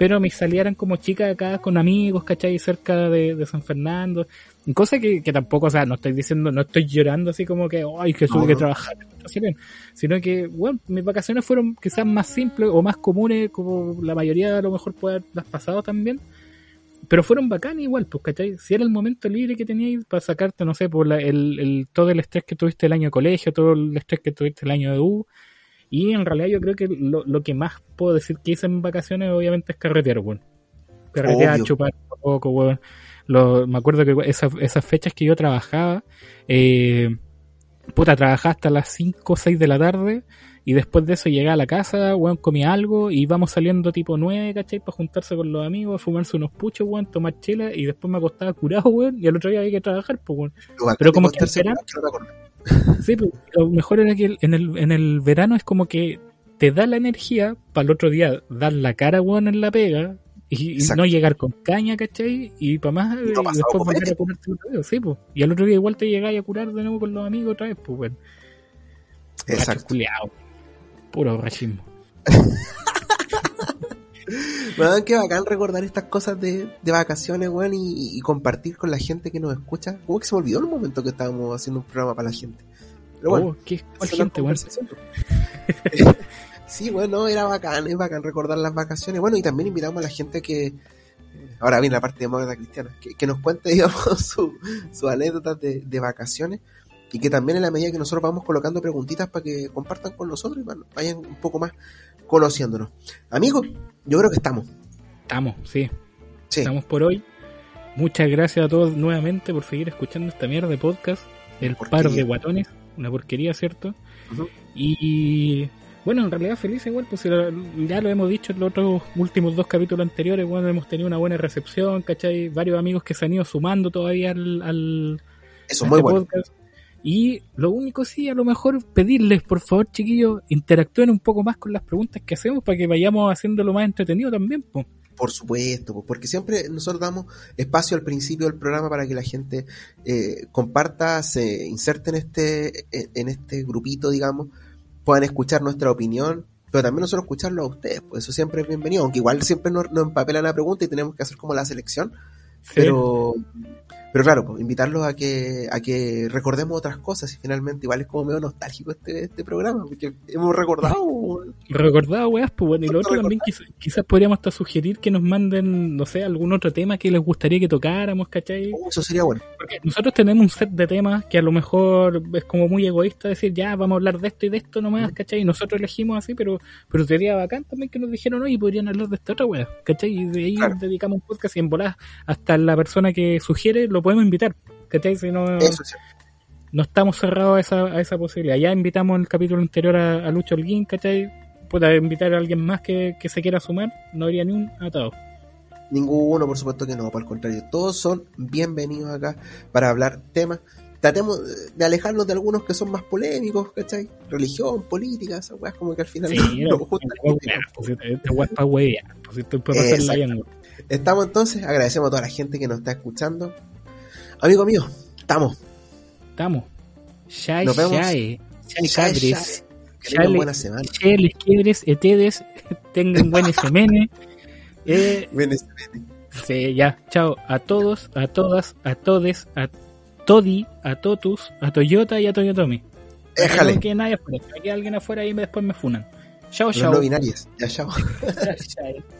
pero mis salidas eran como chicas acá con amigos, ¿cachai? Cerca de, de San Fernando, cosa que, que tampoco, o sea, no estoy diciendo, no estoy llorando así como que, ay, que tuve No, que no. trabajar, sino que, bueno, mis vacaciones fueron quizás más simples o más comunes, como la mayoría a lo mejor puede haberlas pasado también, pero fueron bacanas igual, pues, ¿cachai? Si era el momento libre que teníais para sacarte, no sé, por la- el, el, todo el estrés que tuviste el año de colegio, todo el estrés que tuviste el año de U, y en realidad yo creo que lo, lo que más puedo decir que hice en vacaciones obviamente es carretear, weón. Carretear, Obvio. chupar un poco, weón. Lo- me acuerdo que esas, esas fechas que yo trabajaba, eh, puta, trabajaba hasta las 5 o 6 de la tarde y después de eso llegaba a la casa, weón, comía algo y íbamos saliendo tipo 9, ¿cachai? Para juntarse con los amigos, fumarse unos puchos, weón, tomar chela y después me acostaba curado, weón, y al otro día había que trabajar, pues, weón. Pero como que al Sí, pero lo mejor era que en el, en el verano es como que te da la energía para el otro día dar la cara, weón, en la pega y, Exacto. no llegar con caña, ¿cachai? Y para más, Y no y pasado después volver a curarte otro día, sí, pues. Y al otro día igual te llegáis a curar de nuevo con los amigos otra vez, pues, weón. Exacto. Puro borrachismo. Weón, qué bacán recordar estas cosas de, de vacaciones, weón, y, y compartir con la gente que nos escucha. Como que se me olvidó en un momento que estábamos haciendo un programa para la gente. Pero bueno, Oh, ¿qué? ¿Cuál esa es la gente, weón? sí, bueno, era bacán, es bacán recordar las vacaciones. Bueno, y también invitamos a la gente que, ahora viene la parte de moda cristiana, que, que nos cuente, digamos, su- sus anécdotas de, de vacaciones y que también en la medida que nosotros vamos colocando preguntitas para que compartan con nosotros y vayan un poco más conociéndonos. Amigos, yo creo que estamos. Estamos, sí. Sí, Estamos por hoy. Muchas gracias a todos nuevamente por seguir escuchando esta mierda de podcast. El par de guatones. Una porquería, ¿cierto? Y bueno, en realidad feliz igual, pues ya lo hemos dicho en los otros últimos dos capítulos anteriores, bueno, hemos tenido una buena recepción, ¿cachai? Varios amigos que se han ido sumando todavía al, al, eso muy este bueno. podcast. Y lo único sí, a lo mejor pedirles, por favor, chiquillos, interactúen un poco más con las preguntas que hacemos para que vayamos haciéndolo más entretenido también. Por supuesto, pues, porque siempre nosotros damos espacio al principio del programa para que la gente eh, comparta, se inserte en este, en este grupito, digamos, puedan escuchar nuestra opinión, pero también nosotros escucharlo a ustedes, pues eso siempre es bienvenido, aunque igual siempre nos, nos empapelan la pregunta y tenemos que hacer como la selección, pero pero claro, pues, invitarlos a que a que recordemos otras cosas y finalmente igual es como medio nostálgico este, este programa, porque hemos recordado recordado, weas, pues bueno, y lo otro también quizás, quizás podríamos hasta sugerir que nos manden, no sé, algún otro tema que les gustaría que tocáramos, ¿cachai? Oh, eso sería bueno. Porque nosotros tenemos un set de temas que a lo mejor es como muy egoísta decir, ya, vamos a hablar de esto y de esto nomás, ¿cachai? Y nosotros elegimos así, pero, pero sería bacán también que nos dijeron, oye, podrían hablar de esta otra wea, ¿cachai? Y de ahí Claro. dedicamos un podcast y en volada hasta la persona que sugiere lo podemos invitar, ¿cachai? Si no, Eso sí. no estamos cerrados a esa, a esa posibilidad. Ya invitamos en el capítulo anterior a, a Lucho Holguín, ¿cachai? Pueda invitar a alguien más que, que se quiera sumar, no habría ni un atado. Ninguno, por supuesto que no, por el contrario, todos son bienvenidos acá para hablar temas. Tratemos de alejarnos de algunos que son más polémicos, ¿cachai? Religión, política, esas weas como que al final Sí, no. Estamos entonces, agradecemos a toda la gente que nos está escuchando. Amigo mío, estamos. Estamos. Shai, Nos vemos. shai. Shai, Shai. Que tengan buena semana. Che, les quiebres, etedes, tengan buen SMN. Eh, Ven, este, sí, ya, chao a todos, a todas, a todes, a Todi, a Totus, a Toyota y a Toyotomi. Déjale. No quede nadie afuera. Si alguien afuera y después me funan. Chao, chao. no binarios. Ya, chao. Chao.